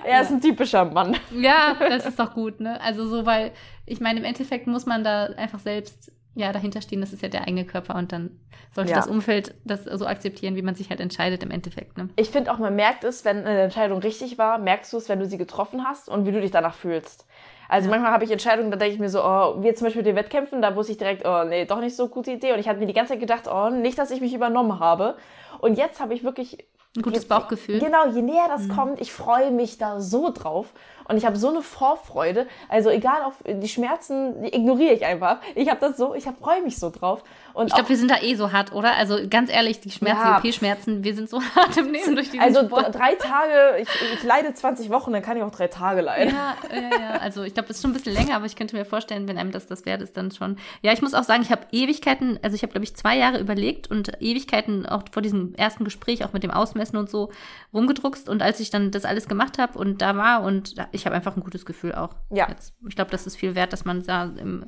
Er ist ein typischer Mann. Ja, das ist doch gut, ne? Also so, weil ich meine, im Endeffekt muss man da einfach selbst ja dahinter stehen, das ist ja der eigene Körper und dann sollte Ja. das Umfeld das so akzeptieren, wie man sich halt entscheidet im Endeffekt, ne? Ich finde auch, man merkt es, wenn eine Entscheidung richtig war, merkst du es, wenn du sie getroffen hast und wie du dich danach fühlst. Also manchmal habe ich Entscheidungen, da denke ich mir so, oh, wie jetzt zum Beispiel mit den Wettkämpfen, da wusste ich direkt, oh nee, doch nicht so gute Idee. Und ich hatte mir die ganze Zeit gedacht, oh, nicht, dass ich mich übernommen habe. Und jetzt habe ich wirklich Ein gutes Bauchgefühl. Genau, je näher das kommt, ich freue mich da so drauf. Und ich habe so eine Vorfreude. Also egal, auf die Schmerzen die ignoriere ich einfach. Ich habe das so, ich freue mich so drauf. Und Ich glaube, wir sind da eh so hart, oder? Also ganz ehrlich, die Schmerzen, Ja. die OP-Schmerzen, wir sind so hart im Leben durch diesen also Sport. dr- drei Tage, ich, ich leide 20 Wochen, dann kann ich auch drei Tage leiden. Ja, ja, ja. Also ich glaube, es ist schon ein bisschen länger, aber ich könnte mir vorstellen, wenn einem das das wert ist, dann schon. Ja, ich muss auch sagen, ich habe Ewigkeiten, also ich habe, glaube ich, zwei Jahre überlegt und Ewigkeiten auch vor diesem ersten Gespräch, auch mit dem Ausmessen und so, rumgedruckst. Und als ich dann das alles gemacht habe und da war und ich habe einfach ein gutes Gefühl auch. Ja. Jetzt, ich glaube, das ist viel wert, dass man da im,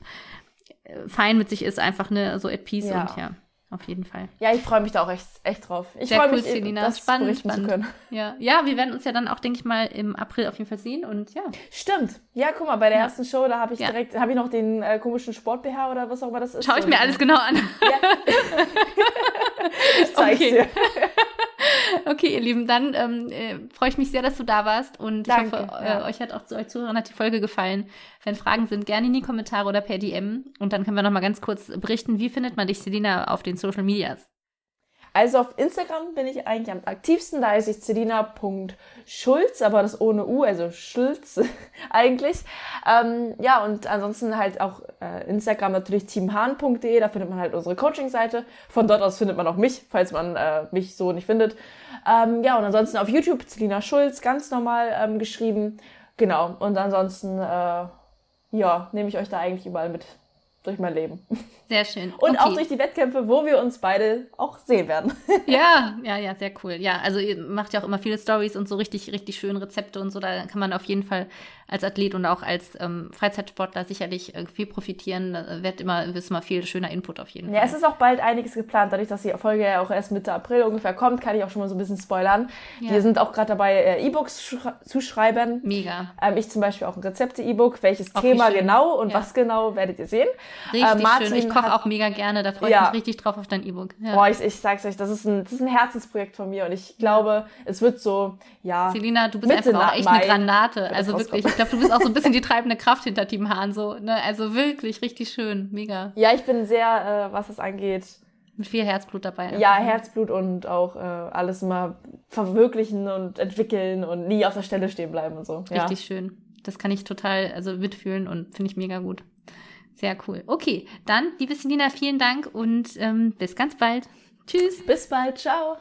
fein mit sich ist, einfach ne, so at peace Ja. und ja. auf jeden Fall. Ja, ich freue mich da auch echt, echt drauf. Ich freue cool, mich, Selina. das Spannend, spannend. zu können. Ja. ja, wir werden uns ja dann auch, denke ich mal, im April auf jeden Fall sehen und ja. Stimmt. Ja, guck mal, bei der Ja. ersten Show, da habe ich Ja. direkt, habe ich noch den äh, komischen Sport-BH oder was auch immer das ist. Schaue ich mir alles genau an. Ich zeig's Okay. dir. Okay, ihr Lieben, dann ähm, äh, freue ich mich sehr, dass du da warst und Danke, ich hoffe, ja. äh, euch hat auch zu euch Zuhörern hat die Folge gefallen. Wenn Fragen sind, gerne in die Kommentare oder per DM und dann können wir noch mal ganz kurz berichten, wie findet man dich, Selina, auf den Social Medias? Also auf Instagram bin ich eigentlich am aktivsten. Da heiße ich celina.schulz, aber das ohne U, also Schulz eigentlich. Ähm, ja, und ansonsten halt auch äh, Instagram natürlich teamhahn.de. Da findet man halt unsere Coaching-Seite. Von dort aus findet man auch mich, falls man äh, mich so nicht findet. Ähm, ja, und ansonsten auf YouTube Celina Schulz, ganz normal ähm, geschrieben. Genau. Und ansonsten, äh, ja, nehme ich euch da eigentlich überall mit durch mein Leben. Sehr schön. Und okay. auch durch die Wettkämpfe, wo wir uns beide auch sehen werden. Ja, ja, ja, sehr cool. Ja, also ihr macht ja auch immer viele Stories und so richtig, richtig schöne Rezepte und so. Da kann man auf jeden Fall als Athlet und auch als ähm, Freizeitsportler sicherlich äh, viel profitieren. Da wird immer, ist immer viel schöner Input auf jeden Ja, Fall. es ist auch bald einiges geplant. Dadurch, dass die Folge ja auch erst Mitte April ungefähr kommt, kann ich auch schon mal so ein bisschen spoilern. Ja. Wir sind auch gerade dabei, äh, E-Books zu schreiben. Mega. Ähm, ich zum Beispiel auch ein Rezepte-E-Book. Welches Auch Thema genau und Ja. was genau werdet ihr sehen. Richtig Äh, Martin schön. Ich koche auch mega gerne. Da freue ich Ja. mich richtig drauf auf dein E-Book. Ja. Boah, ich, ich sag's euch, das ist, ein, das ist ein Herzensprojekt von mir und ich glaube, es wird so, ja. Selina, du bist Mitte einfach auch echt Mai eine Granate. wird Also wirklich, ich glaube, du bist auch so ein bisschen die treibende Kraft hinter Team Hahn. So, ne? Also wirklich, richtig schön. Mega. Ja, ich bin sehr, äh, was das angeht, Mit viel Herzblut dabei. ja, Herzblut und auch äh, alles immer verwirklichen und entwickeln und nie auf der Stelle stehen bleiben und so. Ja. Richtig schön. Das kann ich total also mitfühlen und finde ich mega gut. Sehr cool. Okay, dann, liebe Selina, vielen Dank und ähm, bis ganz bald. Tschüss. Bis bald, ciao.